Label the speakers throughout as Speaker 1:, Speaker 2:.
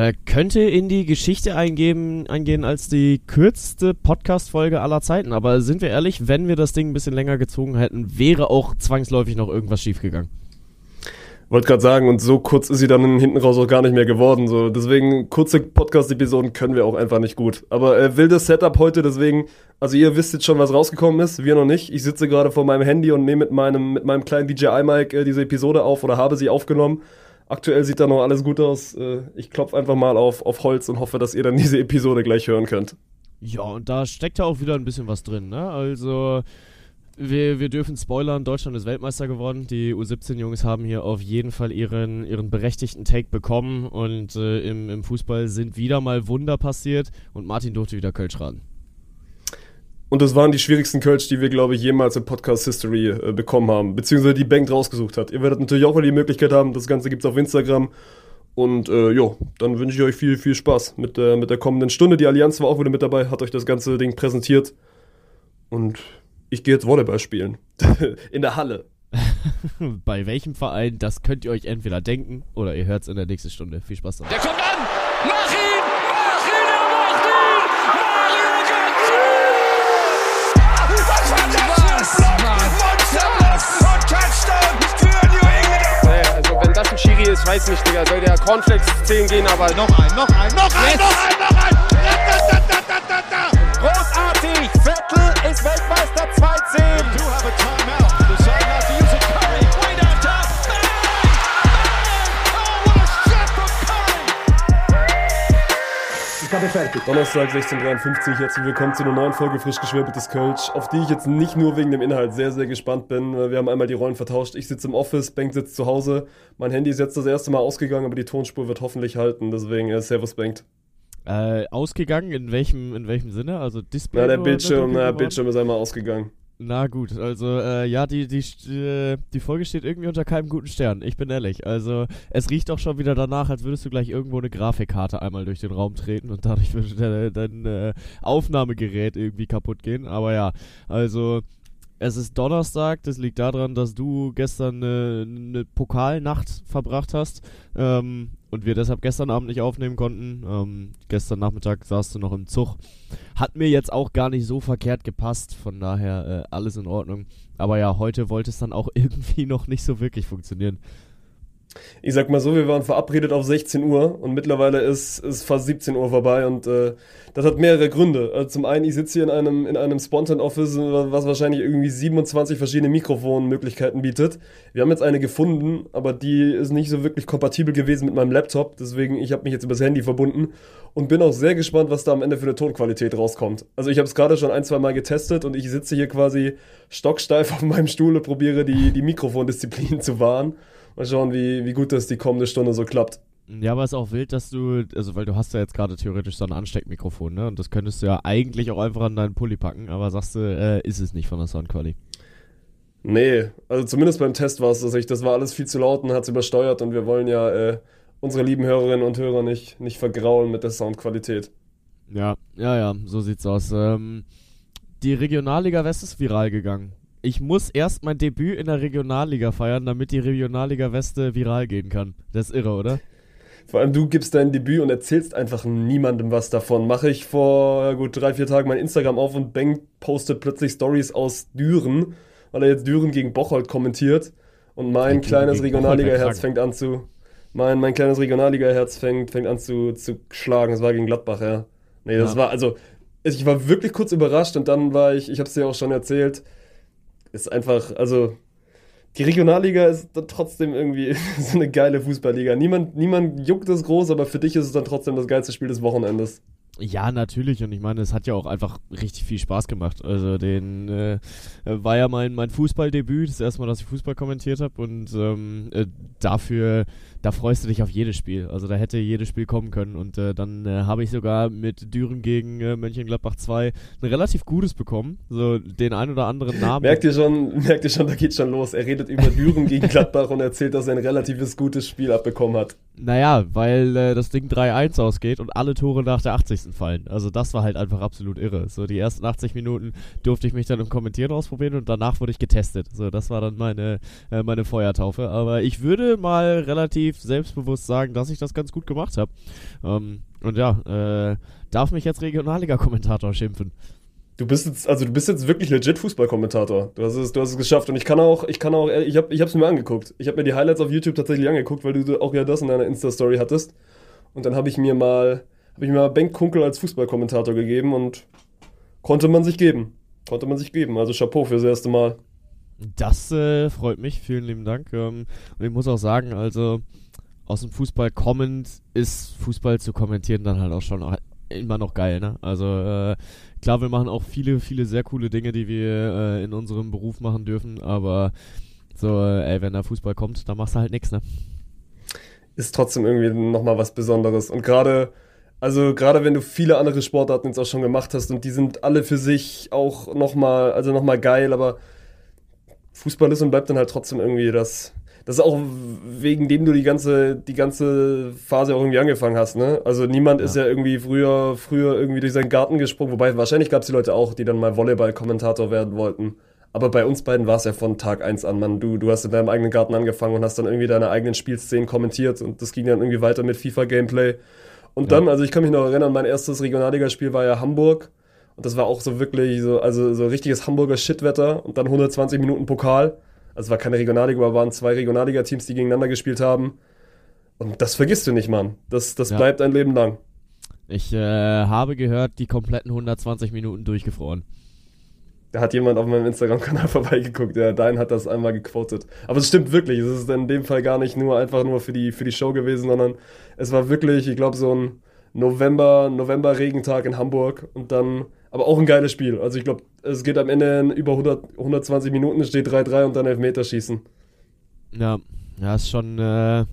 Speaker 1: Äh, könnte in die Geschichte eingeben, eingehen als die kürzeste Podcast-Folge aller Zeiten. Aber sind wir ehrlich, wenn wir das Ding ein bisschen länger gezogen hätten, wäre auch zwangsläufig noch irgendwas schiefgegangen.
Speaker 2: Wollte gerade sagen, und so kurz ist sie dann hinten raus auch gar nicht mehr geworden. So. Deswegen, kurze Podcast-Episoden können wir auch einfach nicht gut. Aber äh, wildes Setup heute, deswegen, also ihr wisst jetzt schon, was rausgekommen ist, wir noch nicht. Ich sitze gerade vor meinem Handy und nehme mit meinem, mit meinem kleinen DJI-Mic äh, diese Episode auf oder habe sie aufgenommen. Aktuell sieht da noch alles gut aus. Äh, ich klopfe einfach mal auf, auf Holz und hoffe, dass ihr dann diese Episode gleich hören könnt.
Speaker 1: Ja, und da steckt ja auch wieder ein bisschen was drin, ne? Also, wir, wir dürfen spoilern, Deutschland ist Weltmeister geworden. Die U17-Jungs haben hier auf jeden Fall ihren, ihren berechtigten Take bekommen und äh, im, im Fußball sind wieder mal Wunder passiert und Martin durfte wieder Kölsch raten.
Speaker 2: Und das waren die schwierigsten Kölsch, die wir, glaube ich, jemals in Podcast History äh, bekommen haben. Beziehungsweise die Bank rausgesucht hat. Ihr werdet natürlich auch mal die Möglichkeit haben, das Ganze gibt es auf Instagram. Und äh, jo, dann wünsche ich euch viel, viel Spaß mit der, mit der kommenden Stunde. Die Allianz war auch wieder mit dabei, hat euch das ganze Ding präsentiert. Und ich gehe jetzt Volleyball spielen. in der Halle.
Speaker 1: Bei welchem Verein, das könnt ihr euch entweder denken oder ihr hört es in der nächsten Stunde. Viel Spaß
Speaker 3: dabei. Der kommt an!
Speaker 4: Schiri ist, weiß nicht, Digga. Soll der Cornflakes 10 gehen, aber...
Speaker 3: Noch ein, noch ein, noch ein, yes. noch ein, noch ein! Da, da, da, da, da, da. Großartig! Vettel ist Weltmeister 2-10!
Speaker 2: Donnerstag 16.53 herzlich willkommen zu einer neuen Folge frisch geschwäbeltes Kölsch, auf die ich jetzt nicht nur wegen dem Inhalt sehr, sehr gespannt bin. Wir haben einmal die Rollen vertauscht. Ich sitze im Office, Bengt sitzt zu Hause. Mein Handy ist jetzt das erste Mal ausgegangen, aber die Tonspur wird hoffentlich halten. Deswegen, äh, Servus Bengt.
Speaker 1: Äh, ausgegangen, in welchem, in welchem Sinne? Also Display?
Speaker 2: Ja, der Bildschirm, der Bildschirm ist einmal ausgegangen.
Speaker 1: Na gut, also äh, ja, die, die, äh, die Folge steht irgendwie unter keinem guten Stern, ich bin ehrlich. Also es riecht auch schon wieder danach, als würdest du gleich irgendwo eine Grafikkarte einmal durch den Raum treten und dadurch würde dein äh, Aufnahmegerät irgendwie kaputt gehen. Aber ja, also es ist Donnerstag, das liegt daran, dass du gestern eine, eine Pokalnacht verbracht hast ähm, und wir deshalb gestern Abend nicht aufnehmen konnten. Ähm, gestern Nachmittag saßt du noch im Zug. Hat mir jetzt auch gar nicht so verkehrt gepasst, von daher äh, alles in Ordnung. Aber ja, heute wollte es dann auch irgendwie noch nicht so wirklich funktionieren.
Speaker 2: Ich sag mal so, wir waren verabredet auf 16 Uhr und mittlerweile ist, ist fast 17 Uhr vorbei und äh, das hat mehrere Gründe. Also zum einen, ich sitze hier in einem, in einem Spontan-Office, was wahrscheinlich irgendwie 27 verschiedene Mikrofonmöglichkeiten bietet. Wir haben jetzt eine gefunden, aber die ist nicht so wirklich kompatibel gewesen mit meinem Laptop, deswegen ich habe mich jetzt übers Handy verbunden und bin auch sehr gespannt, was da am Ende für eine Tonqualität rauskommt. Also ich habe es gerade schon ein, zwei Mal getestet und ich sitze hier quasi stocksteif auf meinem Stuhl und probiere die, die Mikrofondisziplin zu wahren. Mal schauen, wie, wie gut das die kommende Stunde so klappt.
Speaker 1: Ja, aber es ist auch wild, dass du, also weil du hast ja jetzt gerade theoretisch so ein Ansteckmikrofon, ne? Und das könntest du ja eigentlich auch einfach an deinen Pulli packen, aber sagst du, äh, ist es nicht von der Soundqualität.
Speaker 2: Nee, also zumindest beim Test war es das nicht. Das war alles viel zu laut und hat es übersteuert und wir wollen ja äh, unsere lieben Hörerinnen und Hörer nicht, nicht vergraulen mit der Soundqualität.
Speaker 1: Ja, ja, ja, so sieht's aus. Ähm, die Regionalliga West ist viral gegangen ich muss erst mein Debüt in der Regionalliga feiern, damit die Regionalliga Weste viral gehen kann. Das ist irre, oder?
Speaker 2: Vor allem du gibst dein Debüt und erzählst einfach niemandem was davon. Mache ich vor gut drei, vier Tagen mein Instagram auf und Bang postet plötzlich Stories aus Düren, weil er jetzt Düren gegen Bocholt kommentiert. Und mein kleines Regionalliga-Herz fängt an zu. Mein, mein kleines Regionalliga-Herz fängt, fängt an zu, zu schlagen. Das war gegen Gladbach, ja. Nee, das ja. war, also, ich war wirklich kurz überrascht und dann war ich, ich hab's dir auch schon erzählt, ist einfach, also die Regionalliga ist trotzdem irgendwie so eine geile Fußballliga. Niemand, niemand juckt es groß, aber für dich ist es dann trotzdem das geilste Spiel des Wochenendes.
Speaker 1: Ja, natürlich. Und ich meine, es hat ja auch einfach richtig viel Spaß gemacht. Also, den äh, war ja mein, mein Fußballdebüt, das erste Mal, dass ich Fußball kommentiert habe. Und ähm, äh, dafür, da freust du dich auf jedes Spiel. Also, da hätte jedes Spiel kommen können. Und äh, dann äh, habe ich sogar mit Düren gegen äh, Mönchengladbach 2 ein relativ gutes bekommen. So den ein oder anderen Namen.
Speaker 2: merkt ihr schon, merkt ihr schon, da geht schon los. Er redet über Düren gegen Gladbach und erzählt, dass er ein relatives gutes Spiel abbekommen hat.
Speaker 1: Naja, weil äh, das Ding 3-1 ausgeht und alle Tore nach der 80. fallen. Also das war halt einfach absolut irre. So die ersten 80 Minuten durfte ich mich dann im Kommentieren ausprobieren und danach wurde ich getestet. So, das war dann meine, äh, meine Feuertaufe. Aber ich würde mal relativ selbstbewusst sagen, dass ich das ganz gut gemacht habe. Ähm, und ja, äh, darf mich jetzt Regionalliga-Kommentator schimpfen.
Speaker 2: Du bist jetzt, also du bist jetzt wirklich legit Fußballkommentator. Du hast es, du hast es geschafft. Und ich kann auch, ich kann auch, ich habe, ich habe es mir angeguckt. Ich habe mir die Highlights auf YouTube tatsächlich angeguckt, weil du auch ja das in deiner Insta-Story hattest. Und dann habe ich mir mal, habe ich mir mal Benk Kunkel als Fußballkommentator gegeben und konnte man sich geben. Konnte man sich geben. Also Chapeau fürs erste Mal.
Speaker 1: Das äh, freut mich. Vielen lieben Dank. Ähm, und ich muss auch sagen, also aus dem Fußball kommend ist Fußball zu kommentieren dann halt auch schon immer noch geil, ne? Also äh, klar, wir machen auch viele, viele sehr coole Dinge, die wir äh, in unserem Beruf machen dürfen, aber so, äh, ey, wenn der Fußball kommt, dann machst du halt nichts, ne?
Speaker 2: Ist trotzdem irgendwie nochmal was Besonderes. Und gerade, also gerade wenn du viele andere Sportarten jetzt auch schon gemacht hast und die sind alle für sich auch nochmal, also nochmal geil, aber Fußball ist und bleibt dann halt trotzdem irgendwie das, das ist auch wegen dem du die ganze, die ganze Phase auch irgendwie angefangen hast, ne? Also niemand ja. ist ja irgendwie früher, früher irgendwie durch seinen Garten gesprungen, wobei wahrscheinlich gab es die Leute auch, die dann mal Volleyball-Kommentator werden wollten. Aber bei uns beiden war es ja von Tag eins an, Mann. Du, du hast in deinem eigenen Garten angefangen und hast dann irgendwie deine eigenen Spielszenen kommentiert und das ging dann irgendwie weiter mit FIFA-Gameplay. Und ja. dann, also ich kann mich noch erinnern, mein erstes Regionalligaspiel war ja Hamburg. Und das war auch so wirklich so, also so richtiges Hamburger Shitwetter und dann 120 Minuten Pokal. Also es war keine Regionalliga, aber waren zwei Regionalliga-Teams, die gegeneinander gespielt haben. Und das vergisst du nicht, Mann. Das, das ja. bleibt ein Leben lang.
Speaker 1: Ich äh, habe gehört, die kompletten 120 Minuten durchgefroren.
Speaker 2: Da hat jemand auf meinem Instagram-Kanal vorbeigeguckt, ja, dein hat das einmal gequotet. Aber es stimmt wirklich, es ist in dem Fall gar nicht nur einfach nur für die, für die Show gewesen, sondern es war wirklich, ich glaube, so ein November, November-Regentag in Hamburg und dann aber auch ein geiles Spiel. Also ich glaube, es geht am Ende in über 100, 120 Minuten, es steht 3-3 und dann Elfmeterschießen.
Speaker 1: Ja, ja, ist schon, äh,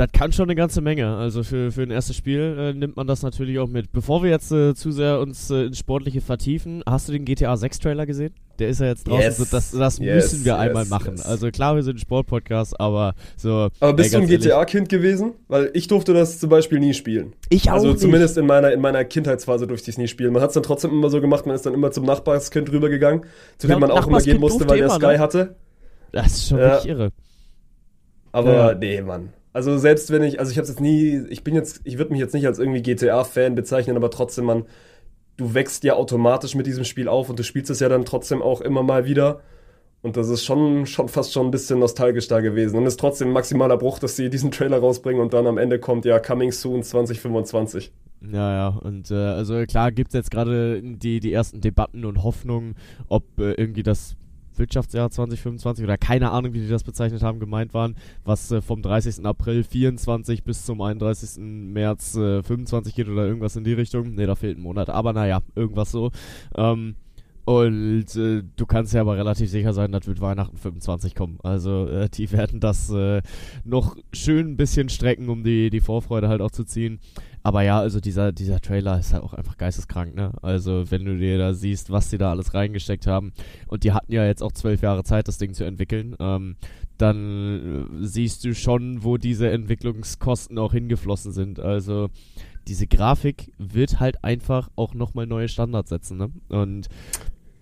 Speaker 1: das kann schon eine ganze Menge. Also für, für ein erstes Spiel äh, nimmt man das natürlich auch mit. Bevor wir jetzt äh, zu sehr uns äh, ins Sportliche vertiefen, hast du den GTA 6 Trailer gesehen? Der ist ja jetzt draußen. Yes. So, das das yes, müssen wir yes, einmal machen. Also klar, wir sind ein Sportpodcast, aber so.
Speaker 2: Aber bist ey, du ein GTA-Kind gewesen? Weil ich durfte das zum Beispiel nie spielen.
Speaker 1: Ich auch
Speaker 2: Also
Speaker 1: nicht.
Speaker 2: zumindest in meiner, in meiner Kindheitsphase durfte ich es nie spielen. Man hat es dann trotzdem immer so gemacht, man ist dann immer zum Nachbarskind rübergegangen, zu ja, dem man auch immer gehen musste, weil der Sky ne? hatte.
Speaker 1: Das ist schon ja. wirklich irre.
Speaker 2: Aber ja. nee, Mann. Also selbst wenn ich, also ich habe jetzt nie, ich bin jetzt, ich würde mich jetzt nicht als irgendwie GTA-Fan bezeichnen, aber trotzdem, man, du wächst ja automatisch mit diesem Spiel auf und du spielst es ja dann trotzdem auch immer mal wieder. Und das ist schon, schon fast schon ein bisschen nostalgisch da gewesen. Und es ist trotzdem ein maximaler Bruch, dass sie diesen Trailer rausbringen und dann am Ende kommt ja Coming Soon 2025.
Speaker 1: Ja, ja, und äh, also klar gibt es jetzt gerade die, die ersten Debatten und Hoffnungen, ob äh, irgendwie das Wirtschaftsjahr 2025 oder keine Ahnung, wie die das bezeichnet haben, gemeint waren, was äh, vom 30. April 24 bis zum 31. März äh, 25 geht oder irgendwas in die Richtung. Ne, da fehlt ein Monat, aber naja, irgendwas so. Ähm, und äh, du kannst ja aber relativ sicher sein, das wird Weihnachten 25 kommen. Also äh, die werden das äh, noch schön ein bisschen strecken, um die, die Vorfreude halt auch zu ziehen. Aber ja, also dieser, dieser Trailer ist halt auch einfach geisteskrank, ne? Also wenn du dir da siehst, was sie da alles reingesteckt haben. Und die hatten ja jetzt auch zwölf Jahre Zeit, das Ding zu entwickeln. Ähm, dann äh, siehst du schon, wo diese Entwicklungskosten auch hingeflossen sind. Also diese Grafik wird halt einfach auch nochmal neue Standards setzen, ne? Und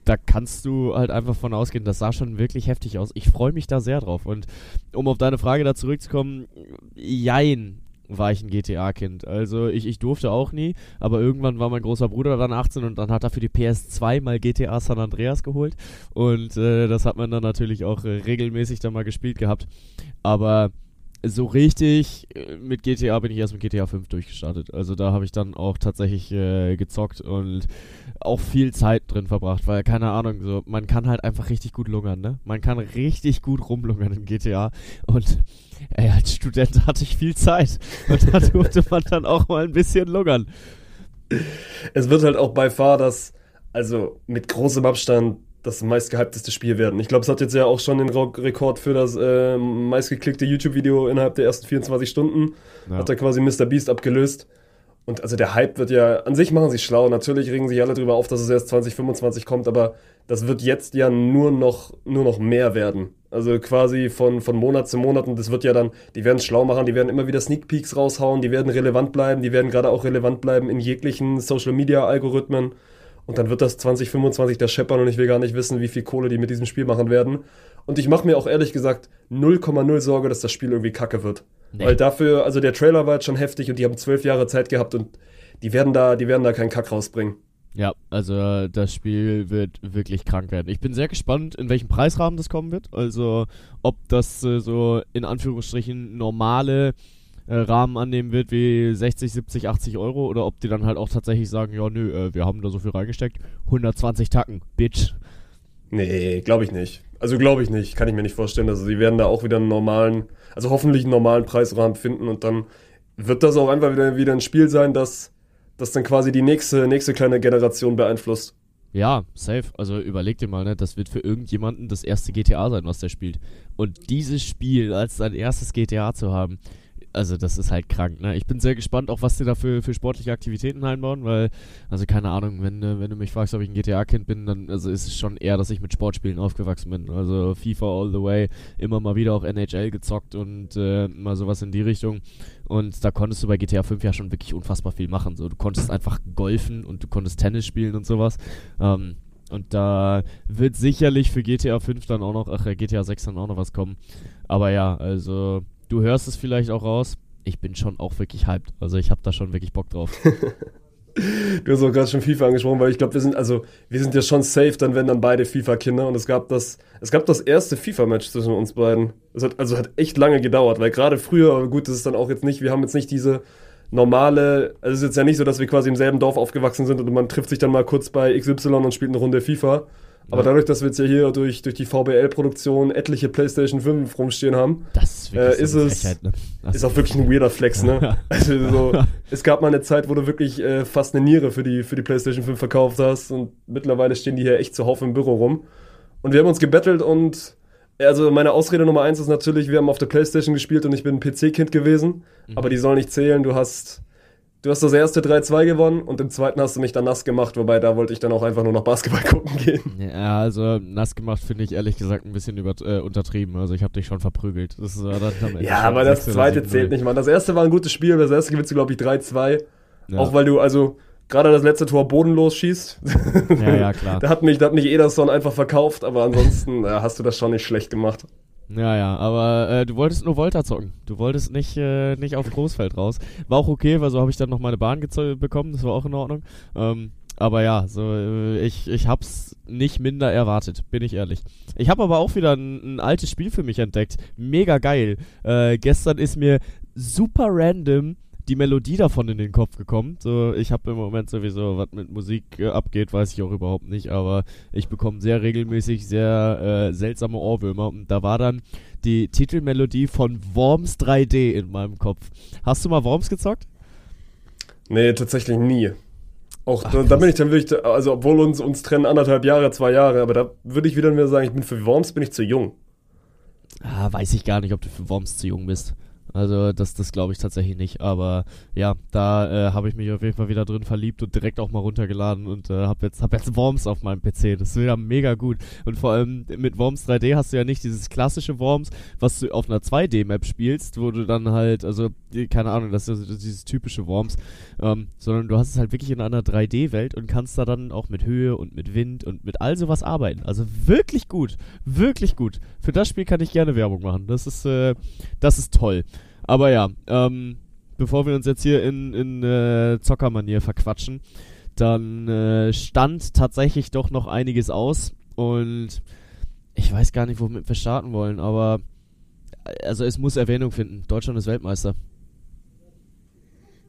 Speaker 1: da kannst du halt einfach von ausgehen, das sah schon wirklich heftig aus. Ich freue mich da sehr drauf. Und um auf deine Frage da zurückzukommen, jein, war ich ein GTA-Kind. Also ich, ich durfte auch nie, aber irgendwann war mein großer Bruder dann 18 und dann hat er für die PS2 mal GTA San Andreas geholt und äh, das hat man dann natürlich auch äh, regelmäßig dann mal gespielt gehabt. Aber so richtig äh, mit GTA bin ich erst mit GTA 5 durchgestartet. Also da habe ich dann auch tatsächlich äh, gezockt und auch viel Zeit drin verbracht, weil keine Ahnung, so man kann halt einfach richtig gut lungern, ne? Man kann richtig gut rumlungern in GTA und ey, als Student hatte ich viel Zeit und da durfte man dann auch mal ein bisschen lungern.
Speaker 2: Es wird halt auch bei Fahr das, also mit großem Abstand das meistgehypteste Spiel werden. Ich glaube, es hat jetzt ja auch schon den Rekord für das äh, meistgeklickte YouTube-Video innerhalb der ersten 24 Stunden. Ja. Hat er quasi Mr. Beast abgelöst. Und also der Hype wird ja, an sich machen sie schlau. Natürlich regen sich alle drüber auf, dass es erst 2025 kommt, aber das wird jetzt ja nur noch, nur noch mehr werden. Also quasi von, von Monat zu Monat und das wird ja dann, die werden es schlau machen, die werden immer wieder Sneak Peeks raushauen, die werden relevant bleiben, die werden gerade auch relevant bleiben in jeglichen Social Media Algorithmen. Und dann wird das 2025 der scheppern und ich will gar nicht wissen, wie viel Kohle die mit diesem Spiel machen werden. Und ich mache mir auch ehrlich gesagt 0,0 Sorge, dass das Spiel irgendwie kacke wird. Nee. Weil dafür, also der Trailer war jetzt schon heftig und die haben zwölf Jahre Zeit gehabt und die werden da, die werden da keinen Kack rausbringen.
Speaker 1: Ja, also das Spiel wird wirklich krank werden. Ich bin sehr gespannt, in welchem Preisrahmen das kommen wird. Also ob das äh, so in Anführungsstrichen normale äh, Rahmen annehmen wird wie 60, 70, 80 Euro oder ob die dann halt auch tatsächlich sagen, ja nö, äh, wir haben da so viel reingesteckt. 120 Tacken, Bitch.
Speaker 2: Nee, glaube ich nicht. Also glaube ich nicht, kann ich mir nicht vorstellen. Also sie werden da auch wieder einen normalen, also hoffentlich einen normalen Preisrahmen finden und dann wird das auch einfach wieder, wieder ein Spiel sein, das das dann quasi die nächste, nächste kleine Generation beeinflusst.
Speaker 1: Ja, safe. Also überleg dir mal, ne, das wird für irgendjemanden das erste GTA sein, was der spielt. Und dieses Spiel als sein erstes GTA zu haben, also das ist halt krank, ne? Ich bin sehr gespannt, auch was die da für, für sportliche Aktivitäten einbauen, weil, also keine Ahnung, wenn, äh, wenn du mich fragst, ob ich ein GTA-Kind bin, dann also ist es schon eher, dass ich mit Sportspielen aufgewachsen bin. Also FIFA all the way, immer mal wieder auch NHL gezockt und äh, mal sowas in die Richtung. Und da konntest du bei GTA 5 ja schon wirklich unfassbar viel machen. So, du konntest einfach golfen und du konntest Tennis spielen und sowas. Ähm, und da wird sicherlich für GTA 5 dann auch noch, ach, GTA 6 dann auch noch was kommen. Aber ja, also Du hörst es vielleicht auch raus. Ich bin schon auch wirklich hyped. Also ich habe da schon wirklich Bock drauf.
Speaker 2: du hast auch gerade schon FIFA angesprochen, weil ich glaube, wir sind also wir sind ja schon safe, dann werden dann beide FIFA-Kinder und es gab das es gab das erste FIFA-Match zwischen uns beiden. Es hat also hat echt lange gedauert, weil gerade früher, gut, das ist dann auch jetzt nicht, wir haben jetzt nicht diese normale, also es ist jetzt ja nicht so, dass wir quasi im selben Dorf aufgewachsen sind und man trifft sich dann mal kurz bei XY und spielt eine Runde FIFA. Aber dadurch, dass wir jetzt ja hier durch, durch die VBL-Produktion etliche PlayStation 5 rumstehen haben,
Speaker 1: ist, äh,
Speaker 2: ist es Frechheit, ne? ist auch wirklich ein weirder Flex, ne? also so, es gab mal eine Zeit, wo du wirklich äh, fast eine Niere für die, für die PlayStation 5 verkauft hast und mittlerweile stehen die hier echt zuhauf im Büro rum. Und wir haben uns gebettelt und also meine Ausrede Nummer eins ist natürlich, wir haben auf der PlayStation gespielt und ich bin ein PC-Kind gewesen, mhm. aber die soll nicht zählen. Du hast Du hast das erste 3-2 gewonnen und im zweiten hast du mich dann nass gemacht, wobei da wollte ich dann auch einfach nur noch Basketball gucken gehen.
Speaker 1: Ja, also nass gemacht finde ich ehrlich gesagt ein bisschen über, äh, untertrieben. Also ich habe dich schon verprügelt.
Speaker 2: Das war dann ja, aber das zweite zählt nicht, Mann. Das erste war ein gutes Spiel, das erste gewinnst du, glaube ich, 3-2. Ja. Auch weil du, also gerade das letzte Tor bodenlos schießt.
Speaker 1: Ja, ja, klar.
Speaker 2: da hat mich, da hat mich Ederson einfach verkauft, aber ansonsten äh, hast du das schon nicht schlecht gemacht.
Speaker 1: Ja, ja, aber äh, du wolltest nur Volta zocken. Du wolltest nicht, äh, nicht auf Großfeld raus. War auch okay, weil so habe ich dann noch meine Bahn bekommen, das war auch in Ordnung. Ähm, aber ja, so äh, ich, ich hab's nicht minder erwartet, bin ich ehrlich. Ich habe aber auch wieder ein, ein, altes Spiel für mich entdeckt. Mega geil. Äh, gestern ist mir super random die Melodie davon in den Kopf gekommen. So, ich habe im Moment sowieso, was mit Musik äh, abgeht, weiß ich auch überhaupt nicht, aber ich bekomme sehr regelmäßig sehr äh, seltsame Ohrwürmer und da war dann die Titelmelodie von Worms 3D in meinem Kopf. Hast du mal Worms gezockt?
Speaker 2: Nee, tatsächlich nie. Auch Ach, da, da, bin ich dann wirklich, also obwohl uns, uns trennen anderthalb Jahre, zwei Jahre, aber da würde ich wieder sagen, ich bin für Worms bin ich zu jung.
Speaker 1: Ah, weiß ich gar nicht, ob du für Worms zu jung bist. Also das, das glaube ich tatsächlich nicht. Aber ja, da äh, habe ich mich auf jeden Fall wieder drin verliebt und direkt auch mal runtergeladen und äh, habe jetzt, hab jetzt Worms auf meinem PC. Das ist wieder mega gut. Und vor allem mit Worms 3D hast du ja nicht dieses klassische Worms, was du auf einer 2D-Map spielst, wo du dann halt, also keine Ahnung, das ist dieses typische Worms, ähm, sondern du hast es halt wirklich in einer 3D-Welt und kannst da dann auch mit Höhe und mit Wind und mit all sowas arbeiten. Also wirklich gut, wirklich gut. Für das Spiel kann ich gerne Werbung machen. Das ist, äh, das ist toll. Aber ja, ähm, bevor wir uns jetzt hier in, in äh, Zockermanier verquatschen, dann äh, stand tatsächlich doch noch einiges aus und ich weiß gar nicht, womit wir starten wollen, aber also es muss Erwähnung finden. Deutschland ist Weltmeister.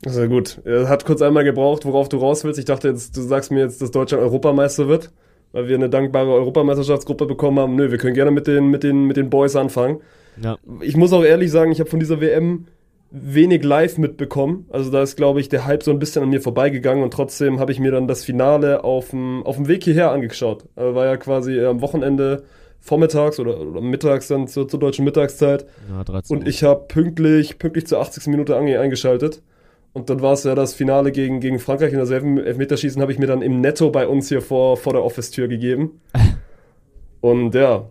Speaker 2: Sehr gut. Er hat kurz einmal gebraucht, worauf du raus willst. Ich dachte jetzt, du sagst mir jetzt, dass Deutschland Europameister wird, weil wir eine dankbare Europameisterschaftsgruppe bekommen haben. Nö, wir können gerne mit den, mit den, mit den Boys anfangen. Ja. Ich muss auch ehrlich sagen, ich habe von dieser WM wenig live mitbekommen. Also da ist, glaube ich, der Hype so ein bisschen an mir vorbeigegangen und trotzdem habe ich mir dann das Finale auf dem, auf dem Weg hierher angeschaut. Also war ja quasi am Wochenende vormittags oder, oder mittags dann zur, zur deutschen Mittagszeit. Ja, 13 und ich habe pünktlich, pünktlich zur 80. Minute eingeschaltet. Und dann war es ja das Finale gegen, gegen Frankreich. In derselben Elfmeterschießen habe ich mir dann im Netto bei uns hier vor, vor der Office-Tür gegeben. Und ja,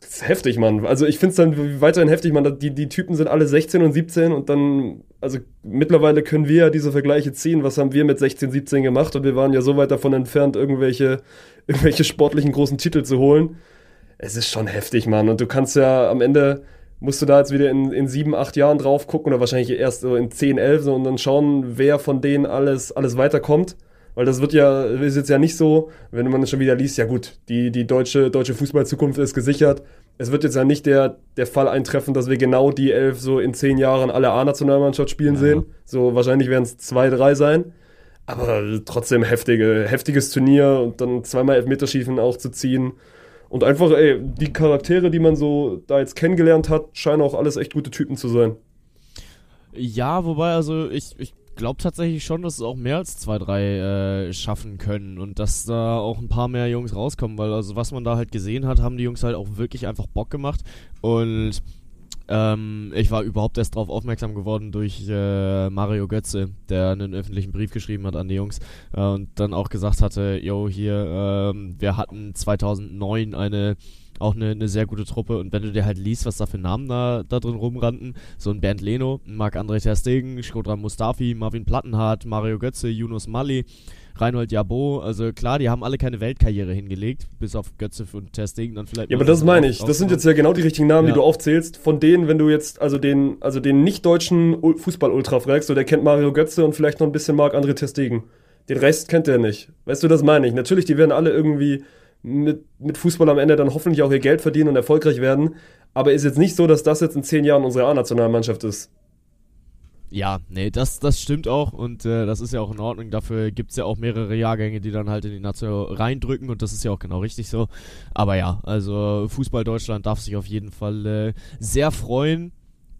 Speaker 2: das ist heftig, Mann. Also ich finde es dann weiterhin heftig, Mann. Die, die Typen sind alle 16 und 17 und dann, also mittlerweile können wir ja diese Vergleiche ziehen. Was haben wir mit 16, 17 gemacht? Und wir waren ja so weit davon entfernt, irgendwelche, irgendwelche sportlichen großen Titel zu holen. Es ist schon heftig, Mann. Und du kannst ja am Ende, musst du da jetzt wieder in, in sieben, acht Jahren drauf gucken oder wahrscheinlich erst so in zehn, elf so, und dann schauen, wer von denen alles, alles weiterkommt. Weil das wird ja, ist jetzt ja nicht so, wenn man schon wieder liest, ja gut, die, die deutsche, deutsche Fußballzukunft ist gesichert. Es wird jetzt ja nicht der, der Fall eintreffen, dass wir genau die elf so in zehn Jahren alle A-Nationalmannschaft spielen ja. sehen. So wahrscheinlich werden es zwei, drei sein. Aber trotzdem heftige, heftiges Turnier und dann zweimal Elfmeterschiefen auch zu ziehen. Und einfach, ey, die Charaktere, die man so da jetzt kennengelernt hat, scheinen auch alles echt gute Typen zu sein.
Speaker 1: Ja, wobei, also ich, ich glaube tatsächlich schon, dass es auch mehr als zwei, drei äh, schaffen können und dass da auch ein paar mehr Jungs rauskommen, weil also was man da halt gesehen hat, haben die Jungs halt auch wirklich einfach Bock gemacht und ähm, ich war überhaupt erst darauf aufmerksam geworden durch äh, Mario Götze, der einen öffentlichen Brief geschrieben hat an die Jungs äh, und dann auch gesagt hatte, yo, hier, ähm, wir hatten 2009 eine auch eine, eine sehr gute Truppe. Und wenn du dir halt liest, was da für Namen da, da drin rumrannten, so ein Bernd Leno, Marc-André Ter Stegen, Skodran Mustafi, Marvin Plattenhardt, Mario Götze, Yunus Mali, Reinhold Jabo, also klar, die haben alle keine Weltkarriere hingelegt, bis auf Götze und Ter Stegen dann vielleicht.
Speaker 2: Ja, aber das meine ich. Das sind jetzt ja genau die richtigen Namen, ja. die du aufzählst. Von denen, wenn du jetzt also den, also den nicht-deutschen Fußball-Ultra fragst, so der kennt Mario Götze und vielleicht noch ein bisschen Marc-André Ter Stegen. Den Rest kennt er nicht. Weißt du, das meine ich. Natürlich, die werden alle irgendwie mit, mit Fußball am Ende dann hoffentlich auch ihr Geld verdienen und erfolgreich werden. Aber ist jetzt nicht so, dass das jetzt in zehn Jahren unsere A-Nationalmannschaft ist.
Speaker 1: Ja, nee, das, das stimmt auch und äh, das ist ja auch in Ordnung. Dafür gibt es ja auch mehrere Jahrgänge, die dann halt in die Nation reindrücken und das ist ja auch genau richtig so. Aber ja, also Fußball Deutschland darf sich auf jeden Fall äh, sehr freuen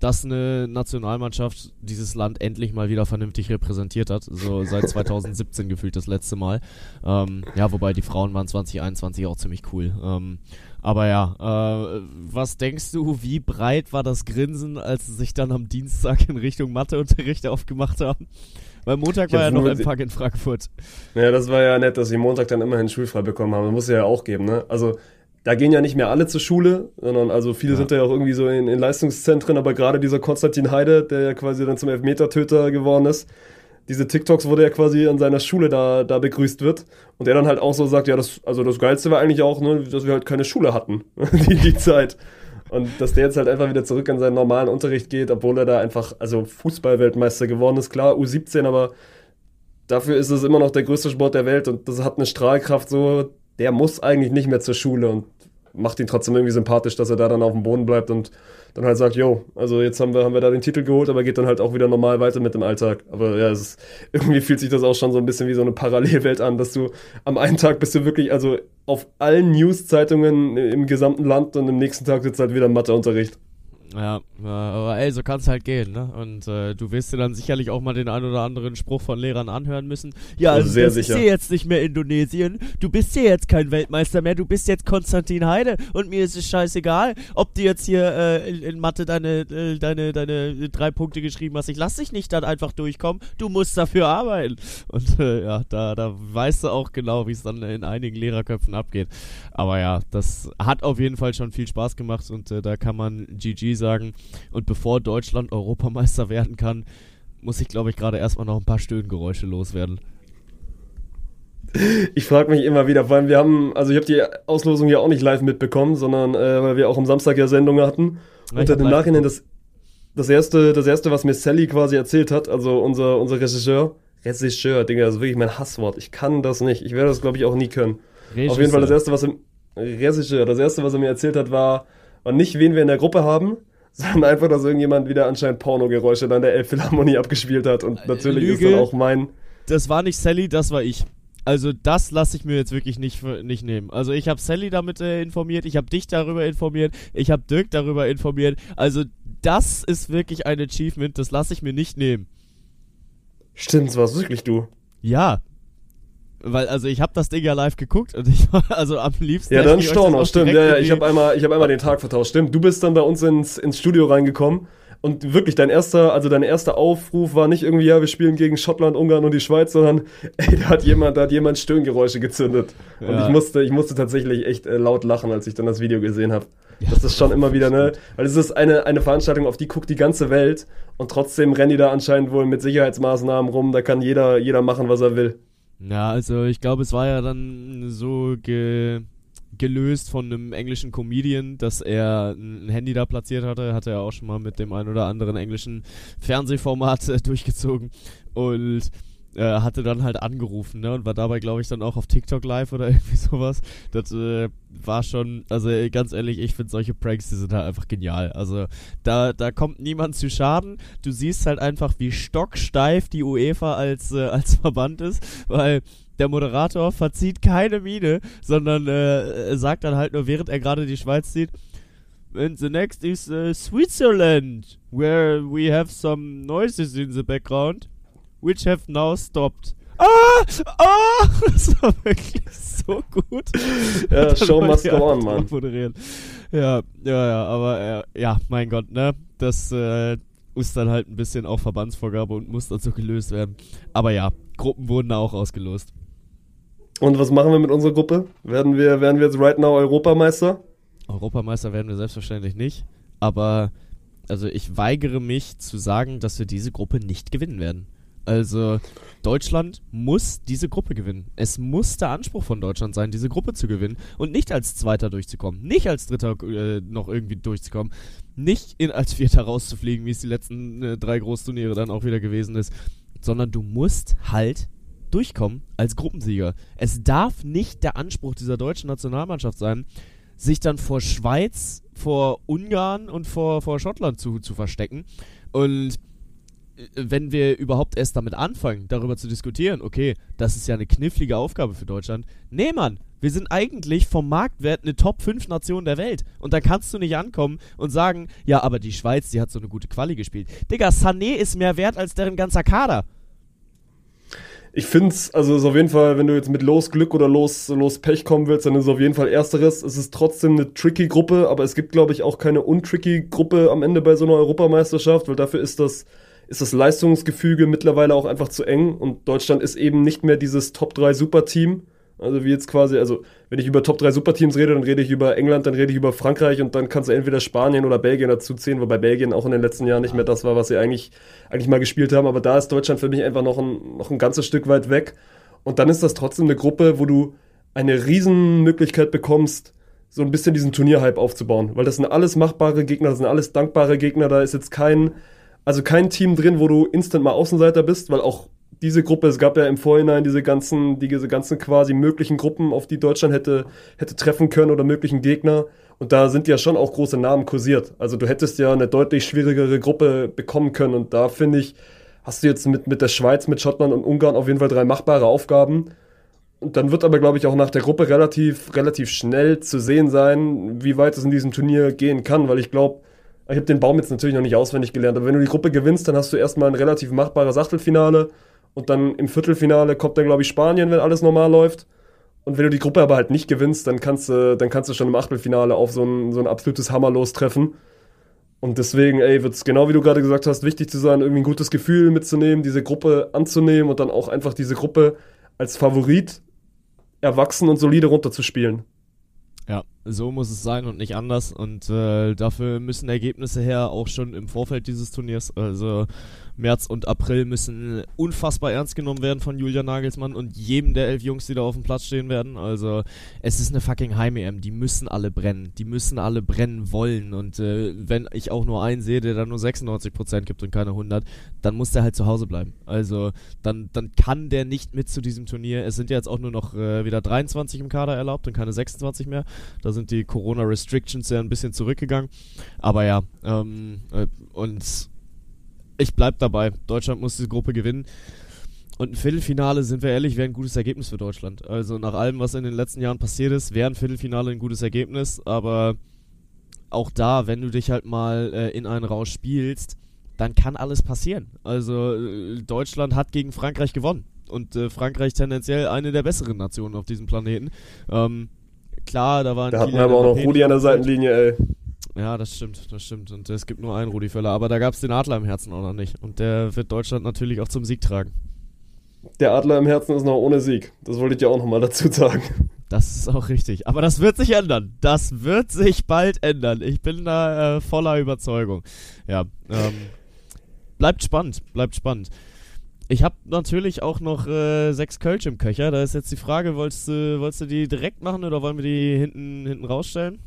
Speaker 1: dass eine Nationalmannschaft dieses Land endlich mal wieder vernünftig repräsentiert hat. So seit 2017 gefühlt das letzte Mal. Ähm, ja, wobei die Frauen waren 2021 auch ziemlich cool. Ähm, aber ja, äh, was denkst du, wie breit war das Grinsen, als sie sich dann am Dienstag in Richtung Matheunterricht aufgemacht haben? Weil Montag war ja noch Empfang in Frankfurt.
Speaker 2: Ja, das war ja nett, dass sie Montag dann immerhin schulfrei bekommen haben. Das muss ja auch geben, ne? Also da gehen ja nicht mehr alle zur Schule, sondern also viele ja. sind ja auch irgendwie so in, in Leistungszentren, aber gerade dieser Konstantin Heide, der ja quasi dann zum Elfmetertöter geworden ist, diese TikToks, wo der quasi an seiner Schule da, da begrüßt wird und der dann halt auch so sagt, ja, das, also das Geilste war eigentlich auch, ne, dass wir halt keine Schule hatten, die, die Zeit. Und dass der jetzt halt einfach wieder zurück an seinen normalen Unterricht geht, obwohl er da einfach, also Fußballweltmeister geworden ist, klar, U17, aber dafür ist es immer noch der größte Sport der Welt und das hat eine Strahlkraft so, der muss eigentlich nicht mehr zur Schule und macht ihn trotzdem irgendwie sympathisch, dass er da dann auf dem Boden bleibt und dann halt sagt, jo, also jetzt haben wir, haben wir da den Titel geholt, aber geht dann halt auch wieder normal weiter mit dem Alltag. Aber ja, es ist, irgendwie fühlt sich das auch schon so ein bisschen wie so eine Parallelwelt an, dass du am einen Tag bist du wirklich, also auf allen News-Zeitungen im gesamten Land und im nächsten Tag sitzt halt wieder Matheunterricht.
Speaker 1: Ja, aber ey, so kann es halt gehen, ne? Und äh, du wirst dir dann sicherlich auch mal den ein oder anderen Spruch von Lehrern anhören müssen. Ja, also
Speaker 2: Sehr
Speaker 1: das
Speaker 2: sicher.
Speaker 1: ist hier jetzt nicht mehr Indonesien. Du bist hier jetzt kein Weltmeister mehr. Du bist jetzt Konstantin Heide und mir ist es scheißegal, ob du jetzt hier äh, in, in, Mathe deine, äh, deine, deine drei Punkte geschrieben hast. Ich lass dich nicht dann einfach durchkommen. Du musst dafür arbeiten. Und äh, ja, da, da weißt du auch genau, wie es dann in einigen Lehrerköpfen abgeht. Aber ja, das hat auf jeden Fall schon viel Spaß gemacht und äh, da kann man GG sagen. Und bevor Deutschland Europameister werden kann, muss ich, glaube ich, gerade erstmal noch ein paar Stöhngeräusche loswerden.
Speaker 2: Ich frage mich immer wieder, vor allem wir haben, also ich habe die Auslosung ja auch nicht live mitbekommen, sondern äh, weil wir auch am Samstag ja Sendungen hatten. Ja, und dann im Nachhinein das, das erste, das erste, was mir Sally quasi erzählt hat, also unser, unser Regisseur, Regisseur, Digga, das ist wirklich mein Hasswort. Ich kann das nicht. Ich werde das, glaube ich, auch nie können. Regisseur. Auf jeden Fall das erste, was er, Regisseur, das erste, was er mir erzählt hat, war, war nicht, wen wir in der Gruppe haben, sondern einfach, dass irgendjemand wieder anscheinend Pornogeräusche dann der Elbphilharmonie abgespielt hat. Und natürlich Lüge. ist dann auch mein.
Speaker 1: Das war nicht Sally, das war ich. Also das lasse ich mir jetzt wirklich nicht, nicht nehmen. Also ich habe Sally damit äh, informiert, ich habe dich darüber informiert, ich habe Dirk darüber informiert. Also das ist wirklich ein Achievement, das lasse ich mir nicht nehmen.
Speaker 2: Stimmt, das war wirklich du.
Speaker 1: Ja, weil, also ich habe das Ding ja live geguckt und ich war also am liebsten.
Speaker 2: Ja, dann Storno, stimmt. Ja, ja, ich habe einmal, ich hab einmal den Tag vertauscht. Stimmt, du bist dann bei uns ins, ins Studio reingekommen. Und wirklich, dein erster, also dein erster Aufruf war nicht irgendwie, ja, wir spielen gegen Schottland, Ungarn und die Schweiz, sondern ey, da hat jemand, da hat jemand Stöhngeräusche gezündet. Und
Speaker 1: Ja.
Speaker 2: ich musste, ich musste tatsächlich echt äh, laut lachen, als ich dann das Video gesehen habe. das ist schon immer wieder, ne? Weil es ist eine, eine Veranstaltung, auf die guckt die ganze Welt und trotzdem rennen die da anscheinend wohl mit Sicherheitsmaßnahmen rum. Da kann jeder, jeder machen, was er will.
Speaker 1: Ja, also ich glaube, es war ja dann so ge gelöst von einem englischen Comedian, dass er ein Handy da platziert hatte. Hatte er auch schon mal mit dem ein oder anderen englischen Fernsehformat äh, durchgezogen. Und äh, hatte dann halt angerufen, ne? Und war dabei, glaube ich, dann auch auf TikTok live oder irgendwie sowas. Das äh, war schon, also äh, ganz ehrlich, ich finde solche Pranks, die sind halt einfach genial. Also da, da kommt niemand zu Schaden. Du siehst halt einfach, wie stocksteif die UEFA als, äh, als Verband ist, weil der Moderator verzieht keine Miene, sondern äh, sagt dann halt nur, während er gerade die Schweiz sieht, And the next is uh, Switzerland, where we have some noises in the background, which have now stopped. Ah! Ah! Das war wirklich so gut.
Speaker 2: Ja, Show must go on, Mann.
Speaker 1: Moderieren. Ja, ja, ja, aber äh, ja, mein Gott, ne? Das äh, ist dann halt ein bisschen auch Verbandsvorgabe und muss dann so gelöst werden. Aber ja, Gruppen wurden da auch ausgelost.
Speaker 2: Und was machen wir mit unserer Gruppe? Werden wir, werden wir jetzt right now Europameister?
Speaker 1: Europameister werden wir selbstverständlich nicht, aber also ich weigere mich zu sagen, dass wir diese Gruppe nicht gewinnen werden. Also Deutschland muss diese Gruppe gewinnen. Es muss der Anspruch von Deutschland sein, diese Gruppe zu gewinnen und nicht als Zweiter durchzukommen, nicht als Dritter äh, noch irgendwie durchzukommen, nicht in, als Vierter rauszufliegen, wie es die letzten äh, drei Großturniere dann auch wieder gewesen ist, sondern du musst halt durchkommen als Gruppensieger. Es darf nicht der Anspruch dieser deutschen Nationalmannschaft sein, sich dann vor Schweiz, vor Ungarn und vor, vor Schottland zu, zu verstecken. Und wenn wir überhaupt erst damit anfangen, darüber zu diskutieren, okay, das ist ja eine knifflige Aufgabe für Deutschland. Nee, Mann, wir sind eigentlich vom Marktwert eine Top 5 Nation der Welt. Und da kannst du nicht ankommen und sagen, ja, aber die Schweiz, die hat so eine gute Quali gespielt. Digga, Sané ist mehr wert als deren ganzer Kader.
Speaker 2: Ich find's, also ist auf jeden Fall, wenn du jetzt mit los Glück oder los, los Pech kommen willst, dann ist es auf jeden Fall ersteres. Es ist trotzdem eine tricky Gruppe, aber es gibt, glaube ich, auch keine untricky Gruppe am Ende bei so einer Europameisterschaft, weil dafür ist das, ist das Leistungsgefüge mittlerweile auch einfach zu eng und Deutschland ist eben nicht mehr dieses Top 3 Superteam. Also wie jetzt quasi, also wenn ich über Top 3 Superteams rede, dann rede ich über England, dann rede ich über Frankreich und dann kannst du entweder Spanien oder Belgien dazu zählen, wobei Belgien auch in den letzten Jahren nicht mehr das war, was sie eigentlich, eigentlich mal gespielt haben. Aber da ist Deutschland für mich einfach noch ein, noch ein ganzes Stück weit weg. Und dann ist das trotzdem eine Gruppe, wo du eine Riesenmöglichkeit bekommst, so ein bisschen diesen Turnierhype aufzubauen. Weil das sind alles machbare Gegner, das sind alles dankbare Gegner, da ist jetzt kein, also kein Team drin, wo du instant mal Außenseiter bist, weil auch diese Gruppe, es gab ja im Vorhinein diese ganzen, diese ganzen quasi möglichen Gruppen, auf die Deutschland hätte, hätte treffen können oder möglichen Gegner. Und da sind ja schon auch große Namen kursiert. Also du hättest ja eine deutlich schwierigere Gruppe bekommen können. Und da finde ich, hast du jetzt mit, mit der Schweiz, mit Schottland und Ungarn auf jeden Fall drei machbare Aufgaben. Und dann wird aber, glaube ich, auch nach der Gruppe relativ, relativ schnell zu sehen sein, wie weit es in diesem Turnier gehen kann, weil ich glaube, ich habe den Baum jetzt natürlich noch nicht auswendig gelernt, aber wenn du die Gruppe gewinnst, dann hast du erstmal ein relativ machbares Achtelfinale und dann im Viertelfinale kommt dann, glaube ich, Spanien, wenn alles normal läuft. Und wenn du die Gruppe aber halt nicht gewinnst, dann kannst du, dann kannst du schon im Achtelfinale auf so ein, so ein absolutes Hammerlos treffen. Und deswegen, ey, wird es genau wie du gerade gesagt hast, wichtig zu sein, irgendwie ein gutes Gefühl mitzunehmen, diese Gruppe anzunehmen und dann auch einfach diese Gruppe als Favorit erwachsen und solide runterzuspielen.
Speaker 1: Ja, so muss es sein und nicht anders. Und äh, dafür müssen Ergebnisse her, auch schon im Vorfeld dieses Turniers. Also März und April müssen unfassbar ernst genommen werden von Julian Nagelsmann und jedem der elf Jungs, die da auf dem Platz stehen werden. Also es ist eine fucking Heim-EM. Die müssen alle brennen. Die müssen alle brennen wollen. Und äh, wenn ich auch nur einen sehe, der da nur 96% gibt und keine 100, dann muss der halt zu Hause bleiben. Also dann, dann kann der nicht mit zu diesem Turnier. Es sind ja jetzt auch nur noch äh, wieder 23 im Kader erlaubt und keine 26 mehr. Sind die Corona-Restrictions ja ein bisschen zurückgegangen. Aber ja, ähm, äh, und ich bleib dabei. Deutschland muss diese Gruppe gewinnen. Und ein Viertelfinale, sind wir ehrlich, wäre ein gutes Ergebnis für Deutschland. Also nach allem, was in den letzten Jahren passiert ist, wäre ein Viertelfinale ein gutes Ergebnis. Aber auch da, wenn du dich halt mal äh, in einen Rausch spielst, dann kann alles passieren. Also äh, Deutschland hat gegen Frankreich gewonnen. Und äh, Frankreich tendenziell eine der besseren Nationen auf diesem Planeten. Ähm, klar, da waren
Speaker 2: Da hatten wir aber auch noch Rudi an der Seitenlinie, ey.
Speaker 1: Ja, das stimmt, das stimmt. Und es gibt nur einen Rudi Völler, aber da gab es den Adler im Herzen auch noch nicht. Und der wird Deutschland natürlich auch zum Sieg tragen.
Speaker 2: Der Adler im Herzen ist noch ohne Sieg. Das wollte ich dir auch nochmal dazu sagen.
Speaker 1: Das ist auch richtig. Aber das wird sich ändern. Das wird sich bald ändern. Ich bin da äh, voller Überzeugung. Ja. Ähm, bleibt spannend, bleibt spannend. Ich habe natürlich auch noch äh, sechs Kölsch im Köcher. Da ist jetzt die Frage, wolltest du, wolltest du die direkt machen oder wollen wir die hinten, hinten rausstellen?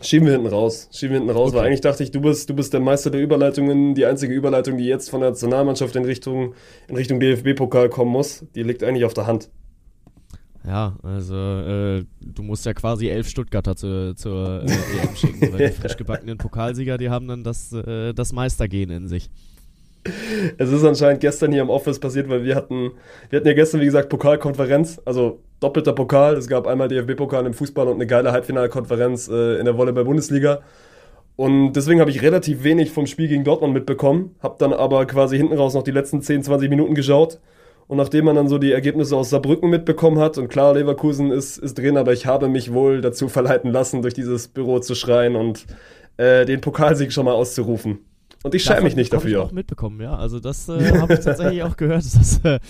Speaker 2: Schieben wir hinten raus. Schieben wir hinten raus,
Speaker 1: Okay.
Speaker 2: weil eigentlich dachte ich, du bist, du bist der Meister der Überleitungen. Die einzige Überleitung, die jetzt von der Nationalmannschaft in Richtung, in Richtung DFB-Pokal kommen muss, die liegt eigentlich auf der Hand.
Speaker 1: Ja, also äh, du musst ja quasi elf Stuttgarter zu, zur äh, EM schicken, weil die frisch gebackenen Pokalsieger, die haben dann das, äh, das Meistergehen in sich.
Speaker 2: Es ist anscheinend gestern hier im Office passiert, weil wir hatten, wir hatten ja gestern, wie gesagt, Pokalkonferenz, also doppelter Pokal. Es gab einmal DFB-Pokal im Fußball und eine geile Halbfinalkonferenz äh, in der Volleyball-Bundesliga. Und deswegen habe ich relativ wenig vom Spiel gegen Dortmund mitbekommen, habe dann aber quasi hinten raus noch die letzten 10, 20 Minuten geschaut. Und nachdem man dann so die Ergebnisse aus Saarbrücken mitbekommen hat, und klar, Leverkusen ist, ist drin, aber ich habe mich wohl dazu verleiten lassen, durch dieses Büro zu schreien und äh, den Pokalsieg schon mal auszurufen. Und ich schäme mich nicht
Speaker 1: hab Ich
Speaker 2: dafür.
Speaker 1: auch mitbekommen, ja. Also das äh, habe ich tatsächlich auch gehört, dass, äh,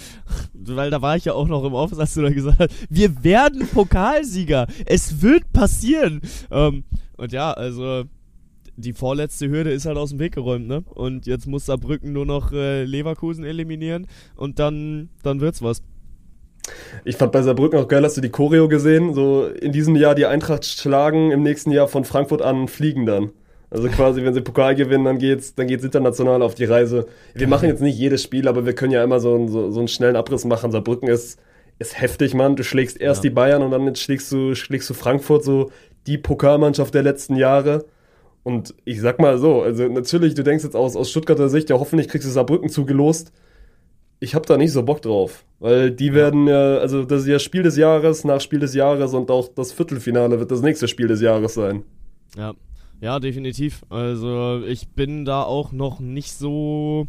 Speaker 1: weil da war ich ja auch noch im Office, als du da gesagt hast, wir werden Pokalsieger, es wird passieren. Ähm, und ja, also die vorletzte Hürde ist halt aus dem Weg geräumt, ne? Und jetzt muss Saarbrücken nur noch äh, Leverkusen eliminieren und dann, dann wird's was.
Speaker 2: Ich fand bei Saarbrücken auch geil, hast du die Choreo gesehen? So in diesem Jahr die Eintracht schlagen, im nächsten Jahr von Frankfurt an fliegen dann. Also quasi, wenn sie Pokal gewinnen, dann geht's, dann geht's international auf die Reise. Wir machen jetzt nicht jedes Spiel, aber wir können ja immer so, einen- so, so einen schnellen Abriss machen. Saarbrücken ist, ist heftig, Mann. Du schlägst erst
Speaker 1: Ja.
Speaker 2: die Bayern und dann schlägst du, schlägst du Frankfurt, so die Pokalmannschaft der letzten Jahre. Und ich sag mal so, also natürlich, du denkst jetzt aus, aus Stuttgarter Sicht, ja hoffentlich kriegst du Saarbrücken zugelost. Ich hab da nicht so Bock drauf, weil die werden ja, also das ist ja Spiel des Jahres nach Spiel des Jahres und auch das Viertelfinale wird das nächste Spiel des Jahres sein.
Speaker 1: Ja, ja, definitiv. Also ich bin da auch noch nicht so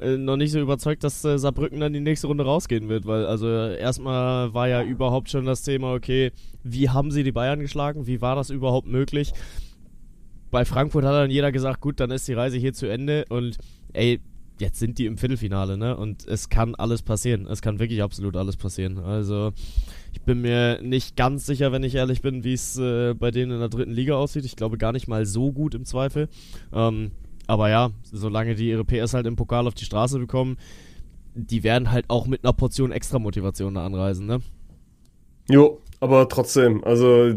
Speaker 1: äh, noch nicht so überzeugt, dass äh, Saarbrücken dann die nächste Runde rausgehen wird, weil also erstmal war ja überhaupt schon das Thema, okay, wie haben sie die Bayern geschlagen? Wie war das überhaupt möglich? Bei Frankfurt hat dann jeder gesagt, gut, dann ist die Reise hier zu Ende und ey, jetzt sind die im Viertelfinale, ne? Und es kann alles passieren. Es kann wirklich absolut alles passieren. Also ich bin mir nicht ganz sicher, wenn ich ehrlich bin, wie es äh, bei denen in der dritten Liga aussieht. Ich glaube gar nicht mal so gut im Zweifel. Ähm, aber ja, solange die ihre PS halt im Pokal auf die Straße bekommen, die werden halt auch mit einer Portion extra Motivation da anreisen, ne?
Speaker 2: Jo, aber trotzdem, also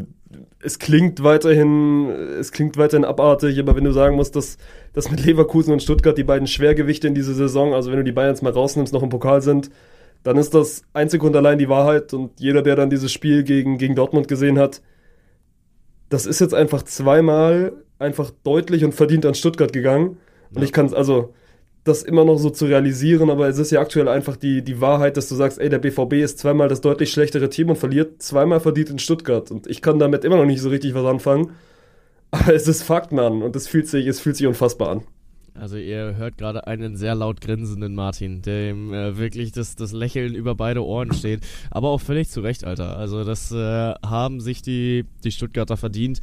Speaker 2: es klingt weiterhin, es klingt weiterhin abartig, aber wenn du sagen musst, dass, dass mit Leverkusen und Stuttgart die beiden Schwergewichte in dieser Saison, also wenn du die Bayern jetzt mal rausnimmst, noch im Pokal sind, dann ist das einzig und allein die Wahrheit und jeder, der dann dieses Spiel gegen, gegen Dortmund gesehen hat, das ist jetzt einfach zweimal einfach deutlich und verdient an Stuttgart gegangen. Und
Speaker 1: Ja.
Speaker 2: ich kann es, also, das immer noch so zu realisieren, aber es ist ja aktuell einfach die, die Wahrheit, dass du sagst, ey, der BVB ist zweimal das deutlich schlechtere Team und verliert zweimal verdient in Stuttgart. Und ich kann damit immer noch nicht so richtig was anfangen. Aber es ist Fakt, Mann. Und es fühlt sich, es fühlt sich unfassbar an.
Speaker 1: Also ihr hört gerade einen sehr laut grinsenden Martin, dem äh, wirklich das, das Lächeln über beide Ohren steht. Aber auch völlig zu Recht, Alter. Also das äh, haben sich die, die Stuttgarter verdient.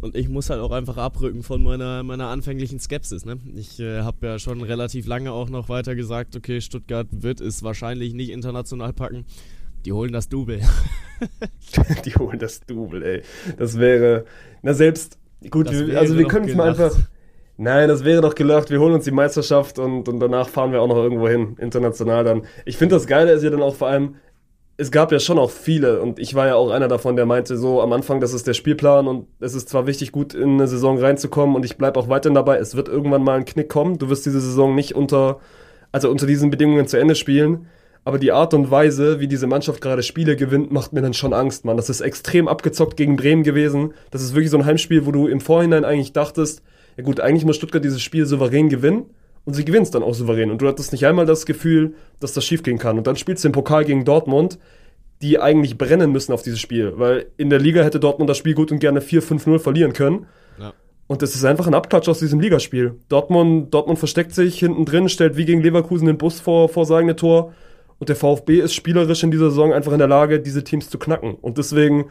Speaker 1: Und ich muss halt auch einfach abrücken von meiner, meiner anfänglichen Skepsis. Ne? Ich äh, habe ja schon relativ lange auch noch weiter gesagt, okay, Stuttgart wird es wahrscheinlich nicht international packen. Die holen das Double.
Speaker 2: die holen das Double, ey. Das wäre, na selbst, gut, wir, also wir können es mal einfach, nein, das wäre doch gelacht, wir holen uns die Meisterschaft und, und danach fahren wir auch noch irgendwo hin, international dann. Ich finde das Geile ist ja dann auch vor allem, es gab ja schon auch viele und ich war ja auch einer davon, der meinte so am Anfang, das ist der Spielplan und es ist zwar wichtig, gut in eine Saison reinzukommen und ich bleibe auch weiterhin dabei, es wird irgendwann mal ein Knick kommen, du wirst diese Saison nicht unter, also unter diesen Bedingungen zu Ende spielen, aber die Art und Weise, wie diese Mannschaft gerade Spiele gewinnt, macht mir dann schon Angst, Mann. Das ist extrem abgezockt gegen Bremen gewesen. Das ist wirklich so ein Heimspiel, wo du im Vorhinein eigentlich dachtest, ja gut, eigentlich muss Stuttgart dieses Spiel souverän gewinnen. Und sie gewinnt es dann auch souverän. Und du hattest nicht einmal das Gefühl, dass das schiefgehen kann. Und dann spielst du im Pokal gegen Dortmund, die eigentlich brennen müssen auf dieses Spiel. Weil in der Liga hätte Dortmund das Spiel gut und gerne 4-5-0 verlieren können.
Speaker 1: Ja.
Speaker 2: Und das ist einfach ein Abklatsch aus diesem Ligaspiel. Dortmund, Dortmund versteckt sich hinten drin, stellt wie gegen Leverkusen den Bus vor, vor sein eigene Tor. Und der VfB ist spielerisch in dieser Saison einfach in der Lage, diese Teams zu knacken. Und deswegen,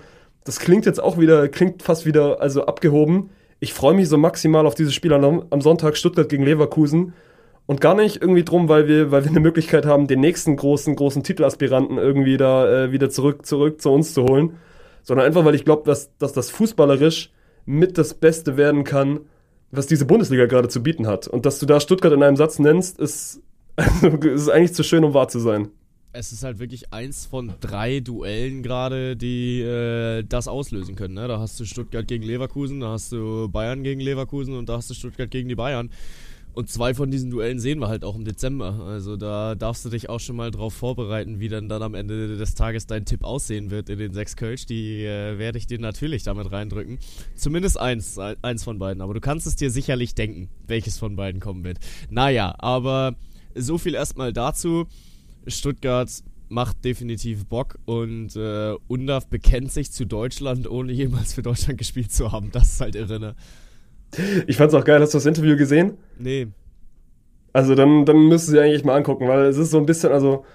Speaker 2: das klingt jetzt auch wieder, klingt fast wieder, also abgehoben. Ich freue mich so maximal auf dieses Spiel am, Sonntag Stuttgart gegen Leverkusen. Und gar nicht irgendwie drum, weil wir, weil wir eine Möglichkeit haben, den nächsten großen, großen Titelaspiranten irgendwie da äh, wieder zurück, zurück zu uns zu holen. Sondern einfach, weil ich glaube, dass, dass das fußballerisch mit das Beste werden kann, was diese Bundesliga gerade zu bieten hat. Und dass du da Stuttgart in einem Satz nennst, ist, also, ist eigentlich zu schön, um wahr zu sein.
Speaker 1: Es ist halt wirklich eins von drei Duellen gerade, die äh, das auslösen können. Ne? Da hast du Stuttgart gegen Leverkusen, da hast du Bayern gegen Leverkusen und da hast du Stuttgart gegen die Bayern. Und zwei von diesen Duellen sehen wir halt auch im Dezember. Also da darfst du dich auch schon mal drauf vorbereiten, wie dann dann am Ende des Tages dein Tipp aussehen wird in den sechs Kölsch. Die äh, werde ich dir natürlich damit reindrücken. Zumindest eins, eins von beiden. Aber du kannst es dir sicherlich denken, welches von beiden kommen wird. Naja, aber so viel erstmal dazu. Stuttgart macht definitiv Bock und äh, Undav bekennt sich zu Deutschland, ohne jemals für Deutschland gespielt zu haben. Das ist halt irre, ne?
Speaker 2: Ich fand's auch geil. Hast du das Interview gesehen?
Speaker 1: Nee.
Speaker 2: Also dann, dann müsst ihr sie eigentlich mal angucken, weil es ist so ein bisschen, also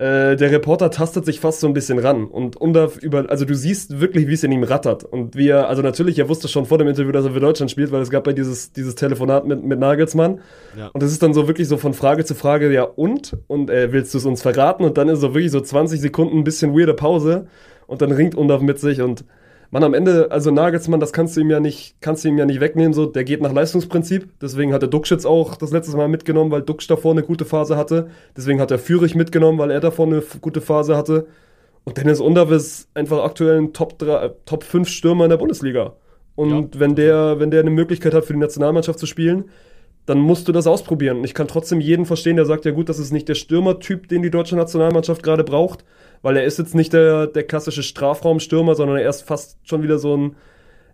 Speaker 2: äh, der Reporter tastet sich fast so ein bisschen ran und unter über, also du siehst wirklich, wie es in ihm rattert und wie er, also natürlich, er wusste schon vor dem Interview, dass er für Deutschland spielt, weil es gab ja dieses, dieses Telefonat mit, mit Nagelsmann ja. und es ist dann so wirklich so von Frage zu Frage, ja und? Und äh, willst du es uns verraten? Und dann ist so wirklich so 20 Sekunden ein bisschen weirde Pause und dann ringt Undaf mit sich und man am Ende, also Nagelsmann, das kannst du ihm ja nicht, kannst du ihm ja nicht wegnehmen, so, der geht nach Leistungsprinzip. Deswegen hat er Duxch auch das letzte Mal mitgenommen, weil Duxch davor eine gute Phase hatte. Deswegen hat er Führig mitgenommen, weil er davor eine gute Phase hatte. Und Dennis Undav ist einfach aktuell ein Top, 3, Top 5 Stürmer in der Bundesliga. Und ja. wenn der, wenn der eine Möglichkeit hat, für die Nationalmannschaft zu spielen, dann musst du das ausprobieren. Und ich kann trotzdem jeden verstehen, der sagt, ja gut, das ist nicht der Stürmertyp, den die deutsche Nationalmannschaft gerade braucht, weil er ist jetzt nicht der, der klassische Strafraumstürmer, sondern er ist fast schon wieder so ein,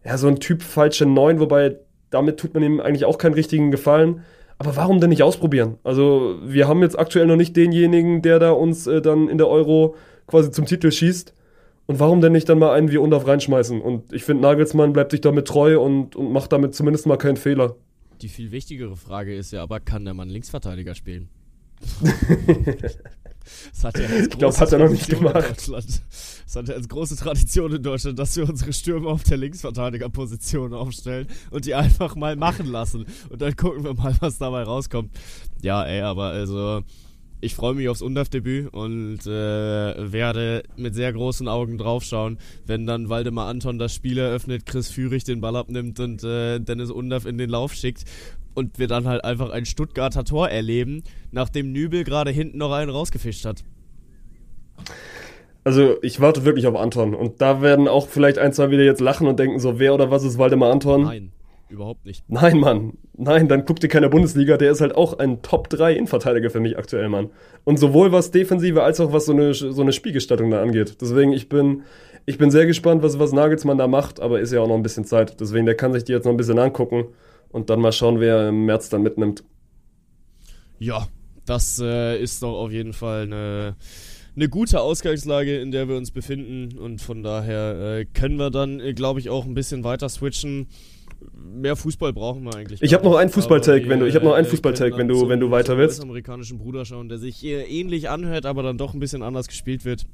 Speaker 2: ja, so ein Typ falsche Neun, wobei damit tut man ihm eigentlich auch keinen richtigen Gefallen. Aber warum denn nicht ausprobieren? Also, wir haben jetzt aktuell noch nicht denjenigen, der da uns äh, dann in der Euro quasi zum Titel schießt. Und warum denn nicht dann mal einen wie Undorf reinschmeißen? Und ich finde, Nagelsmann bleibt sich damit treu und, und macht damit zumindest mal keinen Fehler.
Speaker 1: Die viel wichtigere Frage ist ja aber, kann der Mann Linksverteidiger spielen? Das hat ja ich glaube, hat er noch nicht gemacht. Das hat ja als große Tradition in Deutschland, dass wir unsere Stürmer auf der Linksverteidigerposition aufstellen und die einfach mal machen lassen. Und dann gucken wir mal, was dabei rauskommt. Ja, ey, aber also ich freue mich aufs Undaf-Debüt und äh, werde mit sehr großen Augen draufschauen, wenn dann Waldemar Anton das Spiel eröffnet, Chris Führig den Ball abnimmt und äh, Dennis Undaf in den Lauf schickt und wir dann halt einfach ein Stuttgarter Tor erleben, nachdem Nübel gerade hinten noch einen rausgefischt hat.
Speaker 2: Also ich warte wirklich auf Anton und da werden auch vielleicht ein, zwei wieder jetzt lachen und denken so, wer oder was ist Waldemar Anton?
Speaker 1: Nein, überhaupt nicht.
Speaker 2: Nein, Mann. Nein, dann guck dir keine Bundesliga, der ist halt auch ein Top 3 Innenverteidiger für mich aktuell, Mann. Und sowohl was Defensive als auch was so eine, so eine Spielgestaltung da angeht. Deswegen, ich bin, ich bin sehr gespannt, was, was Nagelsmann da macht, aber ist ja auch noch ein bisschen Zeit. Deswegen, der kann sich die jetzt noch ein bisschen angucken und dann mal schauen, wer im März dann mitnimmt.
Speaker 1: Ja, das äh, ist doch auf jeden Fall eine, eine gute Ausgangslage, in der wir uns befinden. Und von daher äh, können wir dann, äh, glaube ich, auch ein bisschen weiter switchen. Mehr Fußball brauchen wir eigentlich.
Speaker 2: Ich habe noch einen Fußballtag, wenn du, ich habe noch einen Fußballtag, wenn du, wenn du weiter willst.
Speaker 1: amerikanischen Bruder schauen, der sich ähnlich anhört, aber dann doch ein bisschen anders gespielt wird.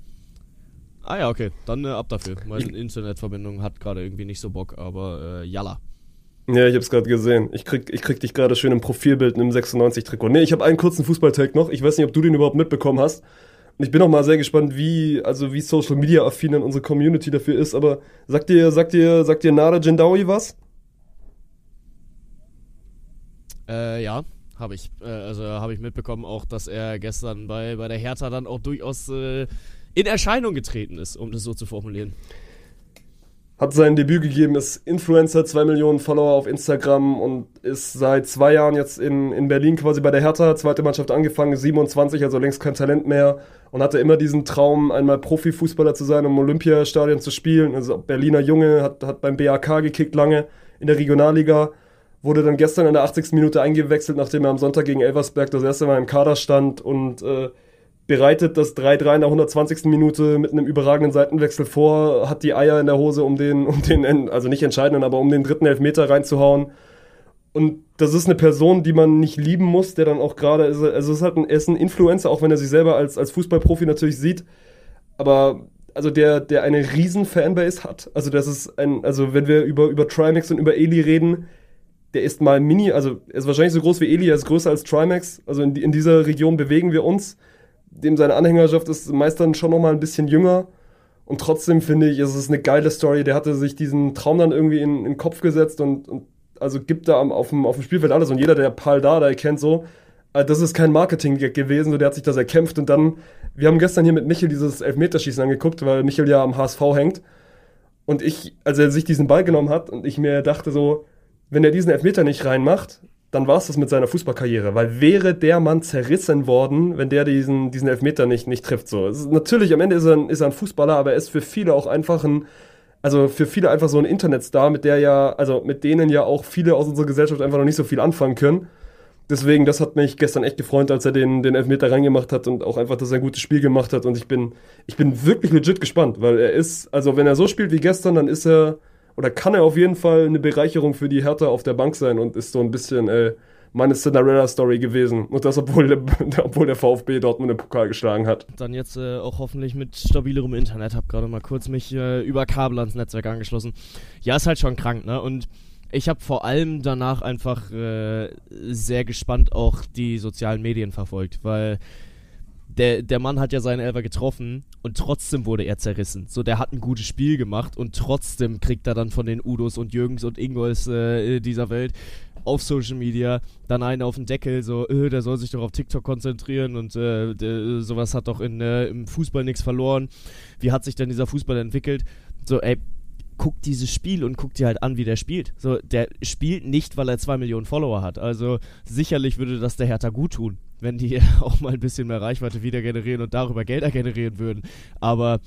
Speaker 1: Ah ja, okay, dann äh, ab dafür. Meine Internetverbindung hat gerade irgendwie nicht so Bock, aber äh, yalla.
Speaker 2: Ja, ich hab's gerade gesehen. Ich krieg, ich krieg dich gerade schön im Profilbild einem 96-Trikot. Nee, ich habe einen kurzen Fußballtag noch. Ich weiß nicht, ob du den überhaupt mitbekommen hast. Und ich bin auch mal sehr gespannt, wie, also wie Social Media affin unsere Community dafür ist. Aber sagt dir, sagt dir, sagt dir Nada Jendawi was?
Speaker 1: Äh, ja, habe ich. Äh, also habe ich mitbekommen auch, dass er gestern bei, bei der Hertha dann auch durchaus äh, in Erscheinung getreten ist, um das so zu formulieren
Speaker 2: hat sein Debüt gegeben, ist Influencer, zwei Millionen Follower auf Instagram und ist seit zwei Jahren jetzt in, in Berlin quasi bei der Hertha, zweite Mannschaft angefangen, 27, also längst kein Talent mehr und hatte immer diesen Traum, einmal Profifußballer zu sein, um Olympiastadion zu spielen. Also Berliner Junge, hat, hat beim BAK gekickt lange in der Regionalliga, wurde dann gestern in der 80. Minute eingewechselt, nachdem er am Sonntag gegen Elversberg das erste Mal im Kader stand und äh, bereitet das 3-3 in der 120. Minute mit einem überragenden Seitenwechsel vor, hat die Eier in der Hose, um den, um den, also nicht entscheidenden, aber um den dritten Elfmeter reinzuhauen. Und das ist eine Person, die man nicht lieben muss, der dann auch gerade, also es ist halt ein, er ist ein Influencer, auch wenn er sich selber als, als Fußballprofi natürlich sieht. Aber also der, der eine riesen Fanbase hat. Also das ist ein, also wenn wir über, über Trimax und über Eli reden, der ist mal mini, also er ist wahrscheinlich so groß wie Eli, er ist größer als Trimax. Also in, in dieser Region bewegen wir uns. Dem seine Anhängerschaft ist meist dann schon nochmal ein bisschen jünger. Und trotzdem finde ich, es ist eine geile Story. Der hatte sich diesen Traum dann irgendwie in, in den Kopf gesetzt und, und also gibt da auf dem, auf dem Spielfeld alles. Und jeder, der Paul Dada kennt, so, äh, das ist kein Marketing gewesen, so, der hat sich das erkämpft. Und dann, wir haben gestern hier mit Michel dieses Elfmeterschießen angeguckt, weil Michel ja am HSV hängt. Und ich, als er sich diesen Ball genommen hat und ich mir dachte so, wenn er diesen Elfmeter nicht reinmacht, dann war es das mit seiner Fußballkarriere. Weil wäre der Mann zerrissen worden, wenn der diesen, diesen Elfmeter nicht, nicht trifft. So. Ist, natürlich, am Ende ist er, ein, ist er ein Fußballer, aber er ist für viele auch einfach ein, also für viele einfach so ein Internetstar, mit der ja, also mit denen ja auch viele aus unserer Gesellschaft einfach noch nicht so viel anfangen können. Deswegen, das hat mich gestern echt gefreut, als er den, den Elfmeter reingemacht hat und auch einfach, dass er ein gutes Spiel gemacht hat. Und ich bin, ich bin wirklich legit gespannt, weil er ist, also wenn er so spielt wie gestern, dann ist er, oder kann er auf jeden Fall eine Bereicherung für die Hertha auf der Bank sein und ist so ein bisschen äh, meine Cinderella-Story gewesen. Und das, obwohl der, obwohl der VfB Dortmund den Pokal geschlagen hat.
Speaker 1: Dann jetzt äh, auch hoffentlich mit stabilerem Internet. Hab gerade mal kurz mich äh, über Kabel ans Netzwerk angeschlossen. Ja, ist halt schon krank, ne? Und ich habe vor allem danach einfach äh, sehr gespannt auch die sozialen Medien verfolgt, weil der, der Mann hat ja seinen Elfer getroffen und trotzdem wurde er zerrissen. So, der hat ein gutes Spiel gemacht und trotzdem kriegt er dann von den Udos und Jürgens und Ingolls äh, dieser Welt auf Social Media dann einen auf den Deckel, so, äh, der soll sich doch auf TikTok konzentrieren und äh, der, sowas hat doch in, äh, im Fußball nichts verloren. Wie hat sich denn dieser Fußball entwickelt? So, ey, guck dieses Spiel und guck dir halt an, wie der spielt. So, der spielt nicht, weil er zwei Millionen Follower hat. Also sicherlich würde das der Hertha gut tun, wenn die auch mal ein bisschen mehr Reichweite wieder generieren und darüber Gelder generieren würden. Aber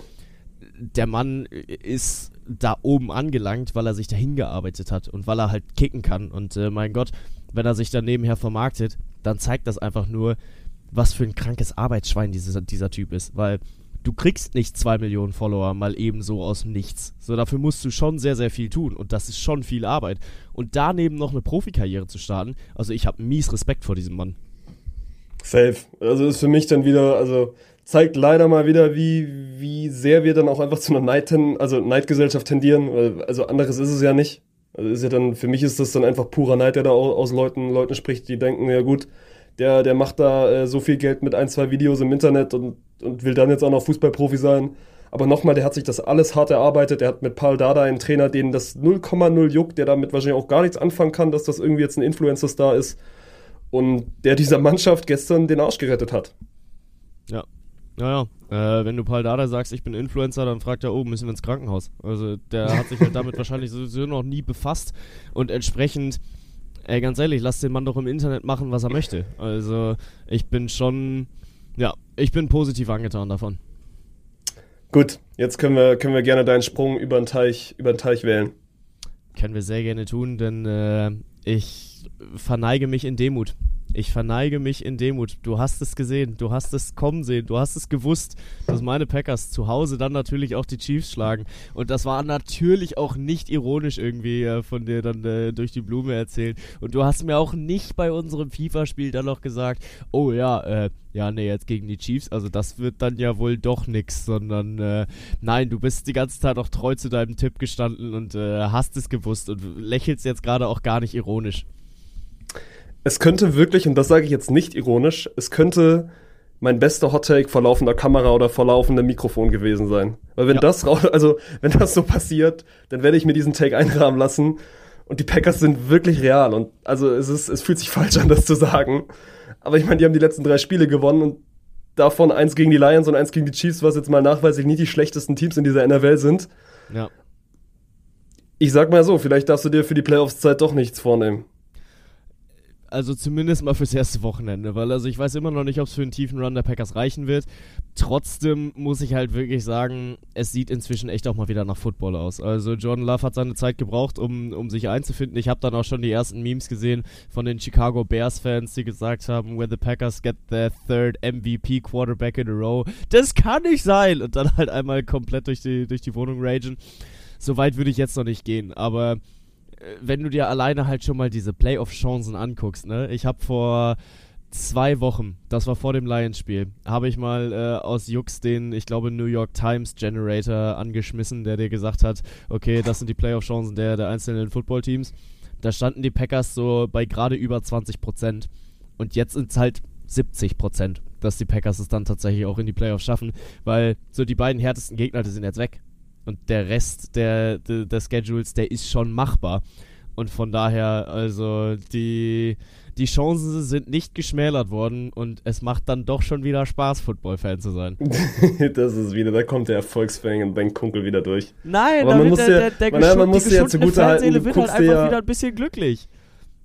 Speaker 1: der Mann ist da oben angelangt, weil er sich dahin gearbeitet hat und weil er halt kicken kann. Und äh, mein Gott, wenn er sich dann nebenher vermarktet, dann zeigt das einfach nur, was für ein krankes Arbeitsschwein dieser, dieser Typ ist. Weil du kriegst nicht zwei Millionen Follower mal eben so aus dem Nichts. So, dafür musst du schon sehr, sehr viel tun. Und das ist schon viel Arbeit. Und daneben noch eine Profikarriere zu starten, also ich habe mies Respekt vor diesem Mann.
Speaker 2: Safe. Also ist für mich dann wieder, also zeigt leider mal wieder, wie, wie sehr wir dann auch einfach zu einer Neid, also Neidgesellschaft tendieren. Also anderes ist es ja nicht. Also ist ja dann, für mich ist das dann einfach purer Neid, der da aus Leuten, Leuten spricht, die denken, ja gut, der, der macht da äh, so viel Geld mit ein, zwei Videos im Internet und, und will dann jetzt auch noch Fußballprofi sein. Aber nochmal, der hat sich das alles hart erarbeitet. Er hat mit Paul Dada einen Trainer, den das 0,0 juckt, der damit wahrscheinlich auch gar nichts anfangen kann, dass das irgendwie jetzt ein Influencer-Star ist. Und der dieser Mannschaft gestern den Arsch gerettet hat.
Speaker 1: Ja. Naja, äh, wenn du Paul Dada sagst, ich bin Influencer, dann fragt er, oh, müssen wir ins Krankenhaus. Also der hat sich halt damit wahrscheinlich sowieso noch nie befasst und entsprechend ey, ganz ehrlich, lass den Mann doch im Internet machen, was er möchte. Also, ich bin schon, ja, ich bin positiv angetan davon.
Speaker 2: Gut, jetzt können wir, können wir gerne deinen Sprung über den Teich, über den Teich wählen.
Speaker 1: Können wir sehr gerne tun, denn äh, ich verneige mich in Demut. Ich verneige mich in Demut. Du hast es gesehen, du hast es kommen sehen, du hast es gewusst, dass meine Packers zu Hause dann natürlich auch die Chiefs schlagen. Und das war natürlich auch nicht ironisch irgendwie äh, von dir dann äh, durch die Blume erzählt. Und du hast mir auch nicht bei unserem FIFA-Spiel dann noch gesagt, oh ja, äh, ja, nee, jetzt gegen die Chiefs, also das wird dann ja wohl doch nix, sondern äh, nein, du bist die ganze Zeit auch treu zu deinem Tipp gestanden und äh, hast es gewusst und lächelst jetzt gerade auch gar nicht ironisch
Speaker 2: es könnte wirklich, und das sage ich jetzt nicht ironisch, es könnte mein bester Hottake vor laufender Kamera oder vor laufendem Mikrofon gewesen sein. Weil wenn ja. das also wenn das so passiert, dann werde ich mir diesen Take einrahmen lassen. Und die Packers sind wirklich real. Und also es ist, es fühlt sich falsch an, das zu sagen. Aber ich meine, die haben die letzten drei Spiele gewonnen und davon eins gegen die Lions und eins gegen die Chiefs, was jetzt mal nachweislich nicht die schlechtesten Teams in dieser NFL sind.
Speaker 1: Ja.
Speaker 2: Ich sag mal so, vielleicht darfst du dir für die Playoffs-Zeit doch nichts vornehmen.
Speaker 1: Also zumindest mal fürs erste Wochenende, weil also ich weiß immer noch nicht, ob es für einen tiefen Run der Packers reichen wird. Trotzdem muss ich halt wirklich sagen, es sieht inzwischen echt auch mal wieder nach Football aus. Also Jordan Love hat seine Zeit gebraucht, um, um sich einzufinden. Ich habe dann auch schon die ersten Memes gesehen von den Chicago Bears Fans, die gesagt haben, where the Packers get their third MVP Quarterback in a row. Das kann nicht sein! Und dann halt einmal komplett durch die, durch die Wohnung ragen. So weit würde ich jetzt noch nicht gehen, aber wenn du dir alleine halt schon mal diese Playoff-Chancen anguckst, ne? Ich habe vor zwei Wochen, das war vor dem Lions-Spiel, habe ich mal äh, aus Jux den, ich glaube, New York Times Generator angeschmissen, der dir gesagt hat, okay, das sind die Playoff-Chancen der, der einzelnen Football-Teams. Da standen die Packers so bei gerade über 20 Prozent. Und jetzt sind es halt 70 Prozent, dass die Packers es dann tatsächlich auch in die Playoffs schaffen, weil so die beiden härtesten Gegner, die sind jetzt weg. Und der Rest der, der, der Schedules, der ist schon machbar. Und von daher, also die, die Chancen sind nicht geschmälert worden und es macht dann doch schon wieder Spaß, Football-Fan zu sein.
Speaker 2: das ist wieder, da kommt der Erfolgsfan und Ben Kunkel wieder durch.
Speaker 1: Nein,
Speaker 2: Aber man muss ja, man, man muss ja zugute halten,
Speaker 1: du wird halt einfach ja, wieder ein bisschen glücklich.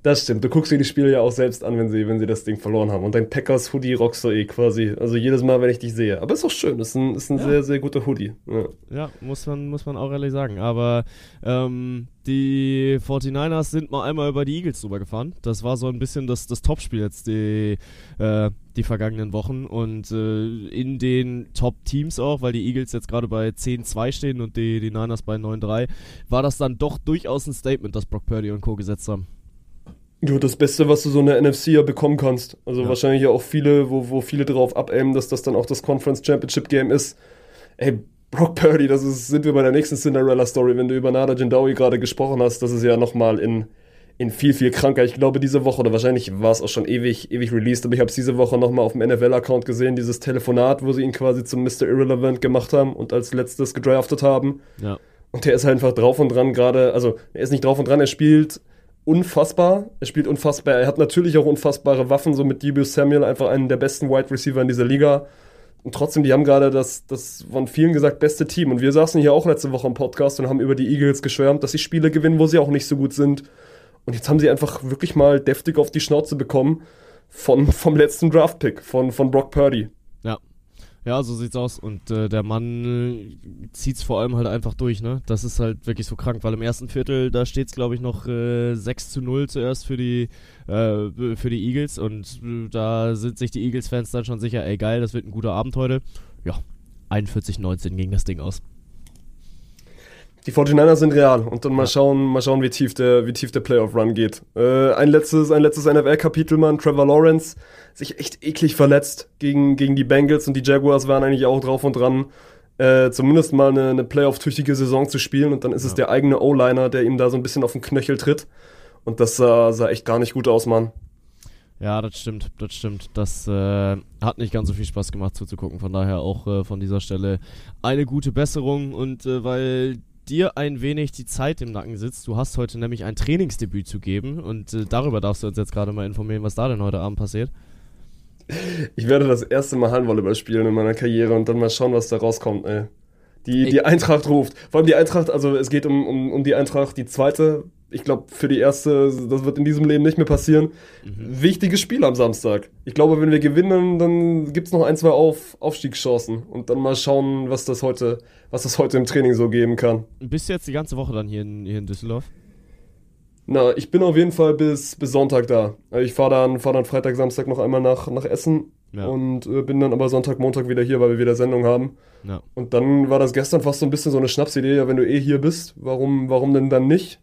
Speaker 2: Das stimmt. Du guckst dir die Spiele ja auch selbst an, wenn sie, wenn sie das Ding verloren haben. Und dein Packers Hoodie rockst du eh quasi. Also jedes Mal, wenn ich dich sehe. Aber ist auch schön. Ist ein, ist ein ja. sehr, sehr guter Hoodie. Ja.
Speaker 1: ja, muss, man, muss man auch ehrlich sagen. Aber ähm, die 49ers sind mal einmal über die Eagles drüber gefahren. Das war so ein bisschen das, das Topspiel jetzt die, äh, die vergangenen Wochen. Und äh, in den Top-Teams auch, weil die Eagles jetzt gerade bei 10-2 stehen und die, die Niners bei 9-3, war das dann doch durchaus ein Statement, das Brock Purdy und Co. gesetzt haben.
Speaker 2: Ja, das Beste, was du so eine NFC ja bekommen kannst. Also ja. wahrscheinlich ja auch viele, wo, wo viele drauf abaimen, dass das dann auch das Conference Championship Game ist. Ey, Brock Purdy, das ist, sind wir bei der nächsten Cinderella-Story, wenn du über Nada Jindawi gerade gesprochen hast, das ist ja nochmal in, in viel, viel kranker. Ich glaube, diese Woche, oder wahrscheinlich war es auch schon ewig, ewig released, aber ich habe es diese Woche nochmal auf dem NFL-Account gesehen, dieses Telefonat, wo sie ihn quasi zum Mr. Irrelevant gemacht haben und als letztes gedraftet haben.
Speaker 1: Ja.
Speaker 2: Und der ist halt einfach drauf und dran gerade, also er ist nicht drauf und dran, er spielt unfassbar. Er spielt unfassbar. Er hat natürlich auch unfassbare Waffen, so mit Debo Samuel, einfach einen der besten Wide Receiver in dieser Liga. Und trotzdem, die haben gerade das, das von vielen gesagt, beste Team. Und wir saßen hier auch letzte Woche im Podcast und haben über die Eagles geschwärmt, dass sie Spiele gewinnen, wo sie auch nicht so gut sind. Und jetzt haben sie einfach wirklich mal deftig auf die Schnauze bekommen von, vom letzten Draft-Pick, von, von Brock Purdy.
Speaker 1: Ja. So sieht's aus. Und äh, der Mann zieht's vor allem halt einfach durch, ne? Das ist halt wirklich so krank, weil im ersten Viertel, da steht's, glaube ich, noch äh, 6 zu 0 zuerst für die, äh, für die Eagles. Und äh, da sind sich die Eagles-Fans dann schon sicher, ey geil, das wird ein guter Abend heute. Ja, 41-19 ging das Ding aus.
Speaker 2: Die 49ers sind real und dann mal schauen, mal schauen, wie tief der, wie tief der Playoff-Run geht. Äh, ein letztes, ein letztes NFL-Kapitel, Mann. Trevor Lawrence sich echt eklig verletzt gegen, gegen die Bengals und die Jaguars waren eigentlich auch drauf und dran, äh, zumindest mal eine, eine Playoff-tüchtige Saison zu spielen und dann ist ja. es der eigene O-Liner, der ihm da so ein bisschen auf den Knöchel tritt. Und das sah, sah echt gar nicht gut aus, Mann.
Speaker 1: Ja, das stimmt, das stimmt. Das äh, hat nicht ganz so viel Spaß gemacht zuzugucken. Von daher auch äh, von dieser Stelle eine gute Besserung. Und äh, weil dir ein wenig die Zeit im Nacken sitzt. Du hast heute nämlich ein Trainingsdebüt zu geben und äh, darüber darfst du uns jetzt gerade mal informieren, was da denn heute Abend passiert.
Speaker 2: Ich werde das erste Mal Handvolleyball spielen in meiner Karriere und dann mal schauen, was da rauskommt, ey. Die, die Eintracht ruft. Vor allem die Eintracht, also es geht um, um, um die Eintracht, die zweite ich glaube, für die erste, das wird in diesem Leben nicht mehr passieren. Mhm. Wichtiges Spiel am Samstag. Ich glaube, wenn wir gewinnen, dann gibt es noch ein, zwei Auf Aufstiegschancen. Und dann mal schauen, was das heute, was das heute im Training so geben kann.
Speaker 1: Bist du jetzt die ganze Woche dann hier in, hier in Düsseldorf?
Speaker 2: Na, ich bin auf jeden Fall bis, bis Sonntag da. Ich fahre dann, fahr dann Freitag, Samstag noch einmal nach, nach Essen ja. und äh, bin dann aber Sonntag, Montag wieder hier, weil wir wieder Sendung haben. Ja. Und dann war das gestern fast so ein bisschen so eine Schnapsidee, ja, wenn du eh hier bist, warum, warum denn dann nicht?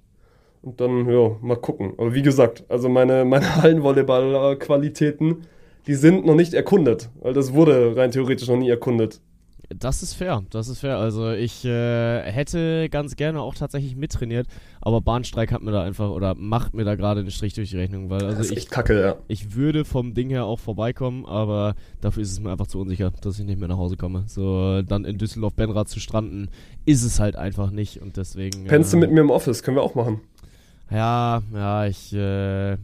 Speaker 2: Und dann, ja, mal gucken. Aber wie gesagt, also meine, meine Hallenvolleyball-Qualitäten, die sind noch nicht erkundet. Weil das wurde rein theoretisch noch nie erkundet.
Speaker 1: Das ist fair, das ist fair. Also ich äh, hätte ganz gerne auch tatsächlich mittrainiert, aber Bahnstreik hat mir da einfach oder macht mir da gerade einen Strich durch die Rechnung, weil also
Speaker 2: das ist
Speaker 1: ich,
Speaker 2: echt kacke, ja.
Speaker 1: Ich würde vom Ding her auch vorbeikommen, aber dafür ist es mir einfach zu unsicher, dass ich nicht mehr nach Hause komme. So dann in Düsseldorf Benrad zu stranden, ist es halt einfach nicht und deswegen.
Speaker 2: Pennst äh, du mit mir im Office? Können wir auch machen.
Speaker 1: Ja, ja, ich äh,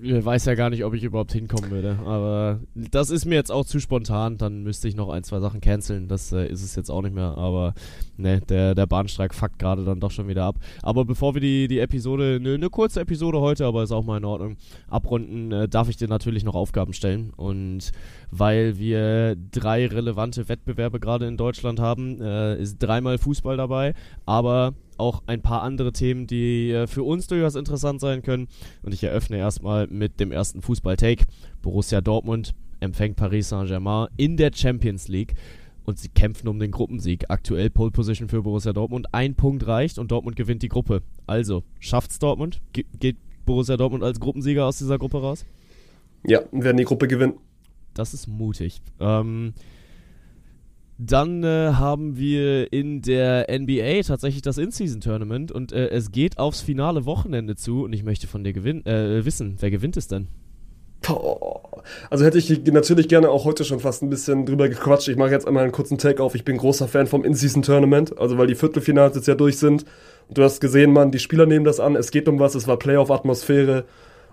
Speaker 1: weiß ja gar nicht, ob ich überhaupt hinkommen würde. Aber das ist mir jetzt auch zu spontan. Dann müsste ich noch ein, zwei Sachen canceln. Das äh, ist es jetzt auch nicht mehr. Aber ne, der, der Bahnstreik fuckt gerade dann doch schon wieder ab. Aber bevor wir die, die Episode, eine ne kurze Episode heute, aber ist auch mal in Ordnung, abrunden, äh, darf ich dir natürlich noch Aufgaben stellen. Und weil wir drei relevante Wettbewerbe gerade in Deutschland haben, äh, ist dreimal Fußball dabei. Aber auch ein paar andere Themen, die äh, für uns durchaus interessant sein können. Und ich eröffne erstmal mit dem ersten Fußball-Take. Borussia Dortmund empfängt Paris Saint-Germain in der Champions League. Und sie kämpfen um den Gruppensieg. Aktuell Pole Position für Borussia Dortmund. Ein Punkt reicht und Dortmund gewinnt die Gruppe. Also, schafft's Dortmund? Ge geht Borussia Dortmund als Gruppensieger aus dieser Gruppe raus?
Speaker 2: Ja, werden die Gruppe gewinnen.
Speaker 1: Das ist mutig. Ähm, dann äh, haben wir in der NBA tatsächlich das In-Season-Tournament und äh, es geht aufs finale Wochenende zu und ich möchte von dir gewinn äh, wissen, wer gewinnt es denn?
Speaker 2: Also hätte ich natürlich gerne auch heute schon fast ein bisschen drüber gequatscht. Ich mache jetzt einmal einen kurzen Take auf. Ich bin großer Fan vom In-Season-Tournament, also weil die Viertelfinals jetzt ja durch sind. Und du hast gesehen, Mann, die Spieler nehmen das an, es geht um was, es war Playoff-Atmosphäre.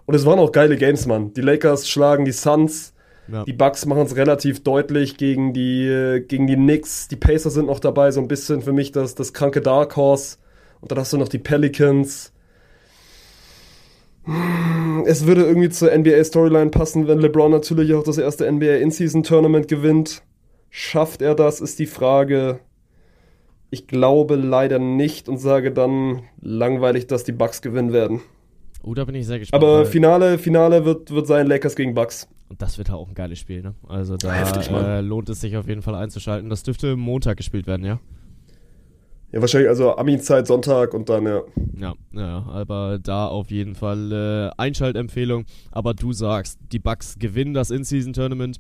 Speaker 2: Und es waren auch geile Games, Mann. Die Lakers schlagen die Suns, ja. Die Bucks machen es relativ deutlich gegen die, gegen die Knicks. Die Pacers sind noch dabei, so ein bisschen für mich das, das kranke Dark Horse. Und dann hast du noch die Pelicans. Es würde irgendwie zur NBA-Storyline passen, wenn LeBron natürlich auch das erste NBA In-Season-Tournament gewinnt. Schafft er das, ist die Frage. Ich glaube leider nicht und sage dann langweilig, dass die Bucks gewinnen werden.
Speaker 1: Oh, da bin ich sehr gespannt.
Speaker 2: Aber Finale, Finale wird, wird sein Lakers gegen Bucks.
Speaker 1: Und das wird auch ein geiles Spiel, ne? Also da Heftig, äh, lohnt es sich auf jeden Fall einzuschalten. Das dürfte Montag gespielt werden, ja?
Speaker 2: Ja, wahrscheinlich also Ami-Zeit Sonntag und dann, ja.
Speaker 1: Ja, ja, aber da auf jeden Fall äh, Einschaltempfehlung. Aber du sagst, die Bucks gewinnen das In-Season-Tournament.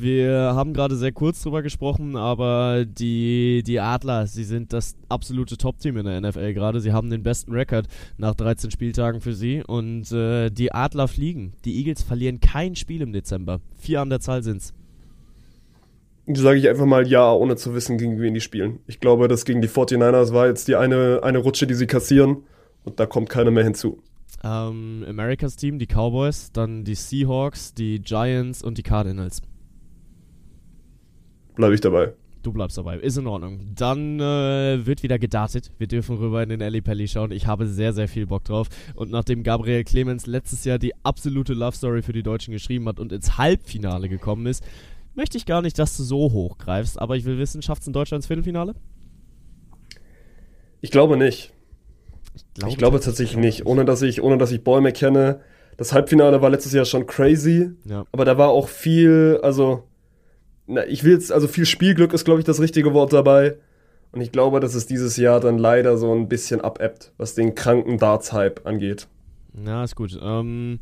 Speaker 1: Wir haben gerade sehr kurz drüber gesprochen, aber die, die Adler, sie sind das absolute Top-Team in der NFL gerade. Sie haben den besten Rekord nach 13 Spieltagen für sie und äh, die Adler fliegen. Die Eagles verlieren kein Spiel im Dezember. Vier an der Zahl sind's.
Speaker 2: Sage ich einfach mal ja, ohne zu wissen, gegen wen die spielen. Ich glaube, das gegen die 49ers war jetzt die eine, eine Rutsche, die sie kassieren und da kommt keiner mehr hinzu.
Speaker 1: Ähm, Americas Team, die Cowboys, dann die Seahawks, die Giants und die Cardinals
Speaker 2: bleibe ich dabei.
Speaker 1: Du bleibst dabei, ist in Ordnung. Dann äh, wird wieder gedartet. Wir dürfen rüber in den Alley Pally schauen. Ich habe sehr, sehr viel Bock drauf. Und nachdem Gabriel Clemens letztes Jahr die absolute Love Story für die Deutschen geschrieben hat und ins Halbfinale gekommen ist, möchte ich gar nicht, dass du so hoch greifst. Aber ich will wissen, schafft es in Deutschland ins Viertelfinale?
Speaker 2: Ich glaube nicht. Ich glaube, ich glaube tatsächlich nicht. Ohne dass ich, ohne dass ich Bäume kenne. Das Halbfinale war letztes Jahr schon crazy. Ja. Aber da war auch viel, also na, ich will jetzt, also viel Spielglück ist, glaube ich, das richtige Wort dabei. Und ich glaube, dass es dieses Jahr dann leider so ein bisschen abebbt, was den kranken Darts-Hype angeht.
Speaker 1: Ja, ist gut. Ähm,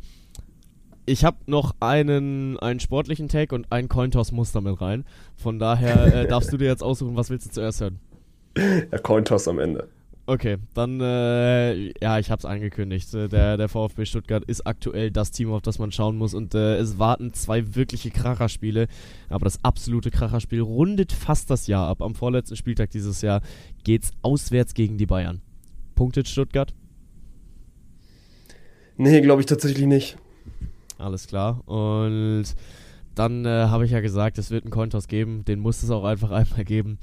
Speaker 1: ich habe noch einen, einen sportlichen Take und einen Cointoss-Muster mit rein. Von daher äh, darfst du dir jetzt aussuchen, was willst du zuerst hören?
Speaker 2: Ja, Cointoss am Ende.
Speaker 1: Okay, dann, äh, ja, ich hab's angekündigt. Äh, der, der VfB Stuttgart ist aktuell das Team, auf das man schauen muss. Und äh, es warten zwei wirkliche Kracherspiele. Aber das absolute Kracherspiel rundet fast das Jahr ab. Am vorletzten Spieltag dieses Jahr geht's auswärts gegen die Bayern. Punktet Stuttgart?
Speaker 2: Nee, glaube ich tatsächlich nicht.
Speaker 1: Alles klar. Und dann äh, habe ich ja gesagt, es wird einen Kontos geben. Den muss es auch einfach einmal geben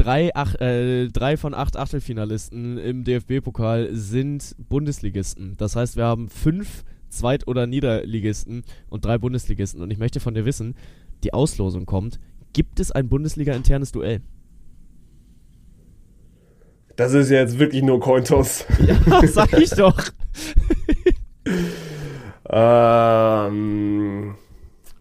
Speaker 1: drei, ach, äh, drei von acht Achtelfinalisten im DFB-Pokal sind Bundesligisten. Das heißt, wir haben fünf Zweit- oder Niederligisten und drei Bundesligisten. Und ich möchte von dir wissen, die Auslosung kommt. Gibt es ein Bundesliga-internes Duell?
Speaker 2: Das ist ja jetzt wirklich nur Cointos.
Speaker 1: Ja, sag ich doch.
Speaker 2: ähm,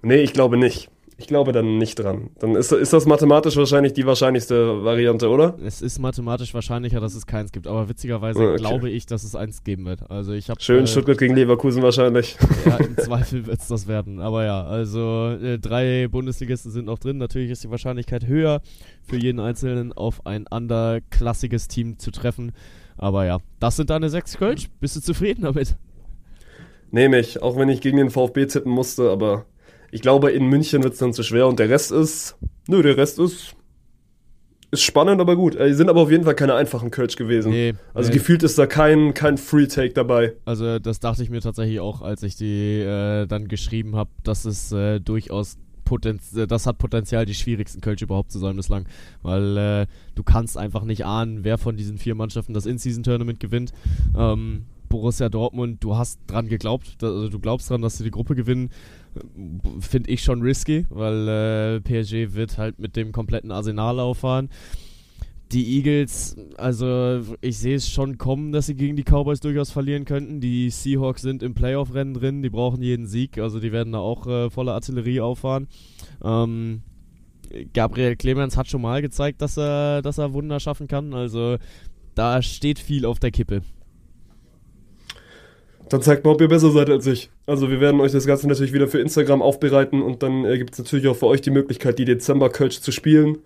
Speaker 2: nee, ich glaube nicht. Ich glaube dann nicht dran. Dann ist, ist das mathematisch wahrscheinlich die wahrscheinlichste Variante, oder?
Speaker 1: Es ist mathematisch wahrscheinlicher, dass es keins gibt, aber witzigerweise okay. glaube ich, dass es eins geben wird. Also ich habe
Speaker 2: schön äh, Stuttgart gegen Leverkusen wahrscheinlich.
Speaker 1: Ja, im Zweifel wird es das werden. Aber ja, also äh, drei Bundesligisten sind noch drin. Natürlich ist die Wahrscheinlichkeit höher, für jeden einzelnen auf ein underklassiges Team zu treffen. Aber ja, das sind deine sechs Kölsch. Bist du zufrieden damit?
Speaker 2: Nehme ich, auch wenn ich gegen den VfB tippen musste, aber ich glaube, in München wird es dann zu schwer und der Rest ist. Nö, der Rest ist. Ist spannend, aber gut. Die sind aber auf jeden Fall keine einfachen Kölsch gewesen. Nee, also nee. gefühlt ist da kein, kein Free-Take dabei.
Speaker 1: Also das dachte ich mir tatsächlich auch, als ich die äh, dann geschrieben habe, dass es äh, durchaus Potenz äh, das hat Potenzial, die schwierigsten Kölsch überhaupt zu sein bislang. Weil äh, du kannst einfach nicht ahnen, wer von diesen vier Mannschaften das In-Season-Tournament gewinnt. Ähm, Borussia Dortmund, du hast dran geglaubt, also du glaubst dran, dass sie die Gruppe gewinnen finde ich schon risky, weil äh, PSG wird halt mit dem kompletten Arsenal auffahren. Die Eagles, also ich sehe es schon kommen, dass sie gegen die Cowboys durchaus verlieren könnten. Die Seahawks sind im Playoff-Rennen drin, die brauchen jeden Sieg, also die werden da auch äh, volle Artillerie auffahren. Ähm, Gabriel Clemens hat schon mal gezeigt, dass er, dass er Wunder schaffen kann, also da steht viel auf der Kippe.
Speaker 2: Dann zeigt mal, ob ihr besser seid als ich. Also wir werden euch das Ganze natürlich wieder für Instagram aufbereiten und dann äh, gibt es natürlich auch für euch die Möglichkeit, die Dezember-Kölsch zu spielen.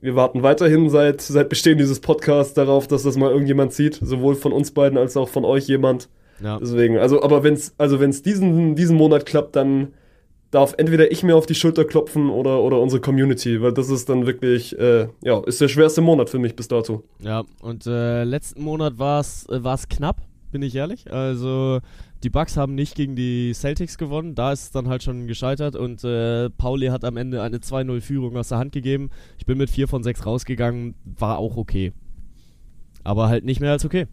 Speaker 2: Wir warten weiterhin seit, seit Bestehen dieses Podcasts darauf, dass das mal irgendjemand sieht, sowohl von uns beiden als auch von euch jemand.
Speaker 1: Ja.
Speaker 2: Deswegen, also, aber wenn es also wenn's diesen, diesen Monat klappt, dann darf entweder ich mir auf die Schulter klopfen oder, oder unsere Community, weil das ist dann wirklich, äh, ja, ist der schwerste Monat für mich bis dato.
Speaker 1: Ja, und äh, letzten Monat war es äh, war's knapp, bin ich ehrlich. Also die Bucks haben nicht gegen die Celtics gewonnen, da ist es dann halt schon gescheitert und äh, Pauli hat am Ende eine 2-0-Führung aus der Hand gegeben. Ich bin mit 4 von 6 rausgegangen, war auch okay. Aber halt nicht mehr als okay.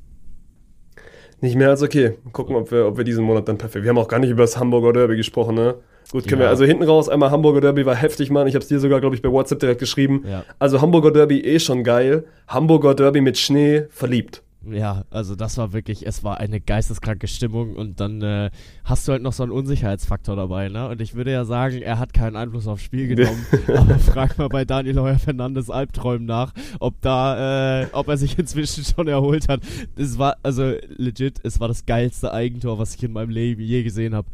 Speaker 2: Nicht mehr als okay. Gucken, ob wir, ob wir diesen Monat dann perfekt. Wir haben auch gar nicht über das Hamburger Derby gesprochen, ne? Gut, können
Speaker 1: Ja.
Speaker 2: wir also hinten raus einmal Hamburger Derby war heftig, Mann. Ich habe es dir sogar, glaube ich, bei WhatsApp direkt geschrieben.
Speaker 1: Ja.
Speaker 2: Also Hamburger Derby eh schon geil. Hamburger Derby mit Schnee verliebt.
Speaker 1: Ja, also das war wirklich, es war eine geisteskranke Stimmung und dann äh, hast du halt noch so einen Unsicherheitsfaktor dabei, ne? Und ich würde ja sagen, er hat keinen Einfluss aufs Spiel genommen, aber frag mal bei Daniel Heuer Fernandes Albträumen nach, ob da, äh, ob er sich inzwischen schon erholt hat. Es war, also legit, es war das geilste Eigentor, was ich in meinem Leben je gesehen habe.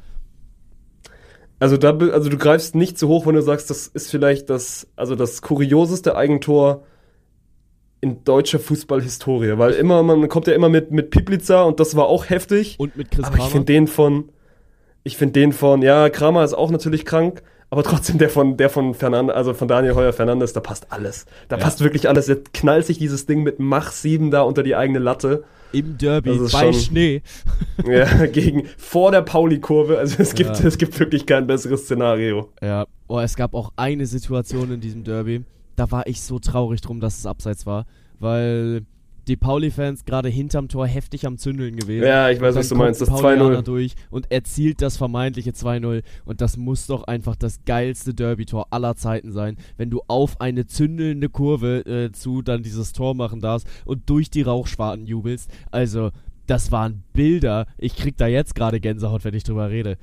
Speaker 2: Also da, also du greifst nicht zu hoch, wenn du sagst, das ist vielleicht das, also das kurioseste Eigentor in deutscher Fußballhistorie, weil immer, man kommt ja immer mit, mit Piplica und das war auch heftig.
Speaker 1: Und mit Chris
Speaker 2: Aber ich
Speaker 1: Kramer.
Speaker 2: finde den von, ich finde den von, ja, Kramer ist auch natürlich krank, aber trotzdem der von, der von Fernandes, also von Daniel Heuer Fernandes, da passt alles. Da
Speaker 1: Ja.
Speaker 2: passt wirklich alles. Der knallt sich dieses Ding mit Mach 7 da unter die eigene Latte.
Speaker 1: Im Derby, bei
Speaker 2: schon-
Speaker 1: Schnee.
Speaker 2: Ja, gegen, vor der Pauli-Kurve. Also es gibt,
Speaker 1: Ja.
Speaker 2: es gibt wirklich kein besseres Szenario.
Speaker 1: Ja, oh, es gab auch eine Situation in diesem Derby, da war ich so traurig drum, dass es abseits war, weil die Pauli-Fans gerade hinterm Tor heftig am Zündeln gewesen.
Speaker 2: Ja, ich weiß, was du meinst. Das
Speaker 1: ein Paulianer
Speaker 2: 2-0.
Speaker 1: durch und erzielt das vermeintliche 2-0 und das muss doch einfach das geilste Derby-Tor aller Zeiten sein, wenn du auf eine zündelnde Kurve äh, zu dann dieses Tor machen darfst und durch die Rauchschwarten jubelst. Also, das waren Bilder. Ich krieg da jetzt gerade Gänsehaut, wenn ich drüber rede.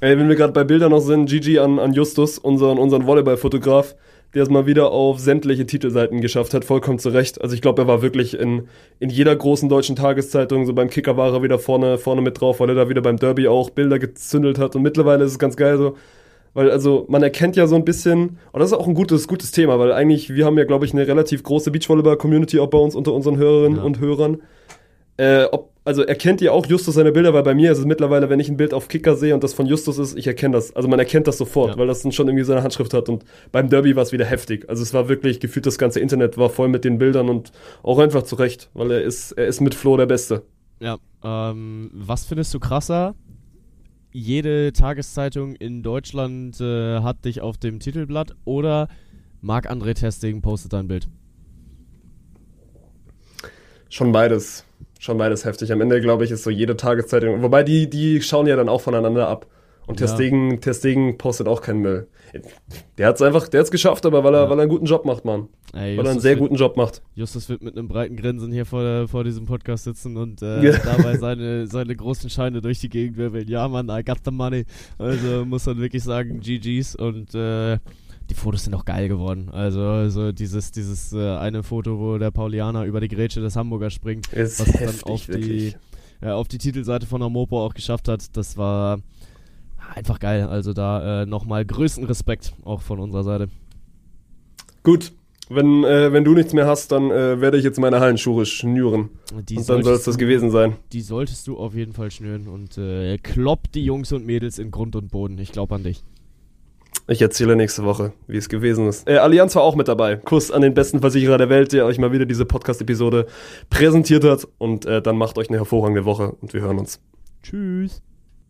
Speaker 2: Ey, wenn wir gerade bei Bildern noch sind, GG an, an Justus, unseren, unseren Volleyball-Fotograf, der es mal wieder auf sämtliche Titelseiten geschafft hat, vollkommen zu Recht. Also ich glaube, er war wirklich in, in jeder großen deutschen Tageszeitung, so beim Kicker war er wieder vorne, vorne mit drauf, weil er da wieder beim Derby auch Bilder gezündelt hat. Und mittlerweile ist es ganz geil so, weil also man erkennt ja so ein bisschen, und das ist auch ein gutes, gutes Thema, weil eigentlich, wir haben ja, glaube ich, eine relativ große Beachvolleyball-Community auch bei uns unter unseren Hörerinnen
Speaker 1: Ja.
Speaker 2: und Hörern. Äh, ob, also erkennt ihr auch Justus seine Bilder, weil bei mir ist es mittlerweile, wenn ich ein Bild auf Kicker sehe und das von Justus ist, ich erkenne das. Also man erkennt das sofort,
Speaker 1: Ja.
Speaker 2: weil das dann schon irgendwie seine Handschrift hat. Und beim Derby war es wieder heftig. Also es war wirklich gefühlt, das ganze Internet war voll mit den Bildern und auch einfach zurecht, weil er ist, er ist mit Flo der Beste.
Speaker 1: Ja, ähm, was findest du krasser? Jede Tageszeitung in Deutschland äh, hat dich auf dem Titelblatt oder Marc-André Testing postet dein Bild?
Speaker 2: Schon beides. Schon beides heftig. Am Ende, glaube ich, ist so jede Tageszeitung. Wobei die, die schauen ja dann auch voneinander ab. Und
Speaker 1: Ja.
Speaker 2: Testegen, Testegen postet auch keinen Müll. Der hat es einfach, der hat's geschafft, aber weil er,
Speaker 1: Ja.
Speaker 2: weil er einen guten Job macht, Mann.
Speaker 1: Ey,
Speaker 2: Weil er einen sehr
Speaker 1: wird,
Speaker 2: guten Job macht.
Speaker 1: Justus wird mit einem breiten Grinsen hier vor, der, vor diesem Podcast sitzen und äh,
Speaker 2: Ja.
Speaker 1: dabei seine, seine großen Scheine durch die Gegend wirbeln. Ja, Mann, I got the money. Also muss man wirklich sagen, GG's und äh, die Fotos sind auch geil geworden. Also, also dieses, dieses äh, eine Foto, wo der Paulianer über die Grätsche des Hamburger springt,
Speaker 2: Ist
Speaker 1: was es dann
Speaker 2: heftig,
Speaker 1: auf die,
Speaker 2: wirklich.
Speaker 1: ja, auf die Titelseite von Amopo auch geschafft hat, das war einfach geil. Also da äh, nochmal größten Respekt auch von unserer Seite.
Speaker 2: Gut, wenn, äh, wenn du nichts mehr hast, dann äh, werde ich jetzt meine Hallenschuhe schnüren.
Speaker 1: Die
Speaker 2: Und dann soll es das gewesen sein.
Speaker 1: Die solltest du auf jeden Fall schnüren und äh, klopp die Jungs und Mädels in Grund und Boden. Ich glaube an dich.
Speaker 2: Ich erzähle nächste Woche, wie es gewesen ist. Äh, Allianz war auch mit dabei. Kuss an den besten Versicherer der Welt, der euch mal wieder diese Podcast-Episode präsentiert hat. Und äh, dann macht euch eine hervorragende Woche und wir hören uns.
Speaker 1: Tschüss.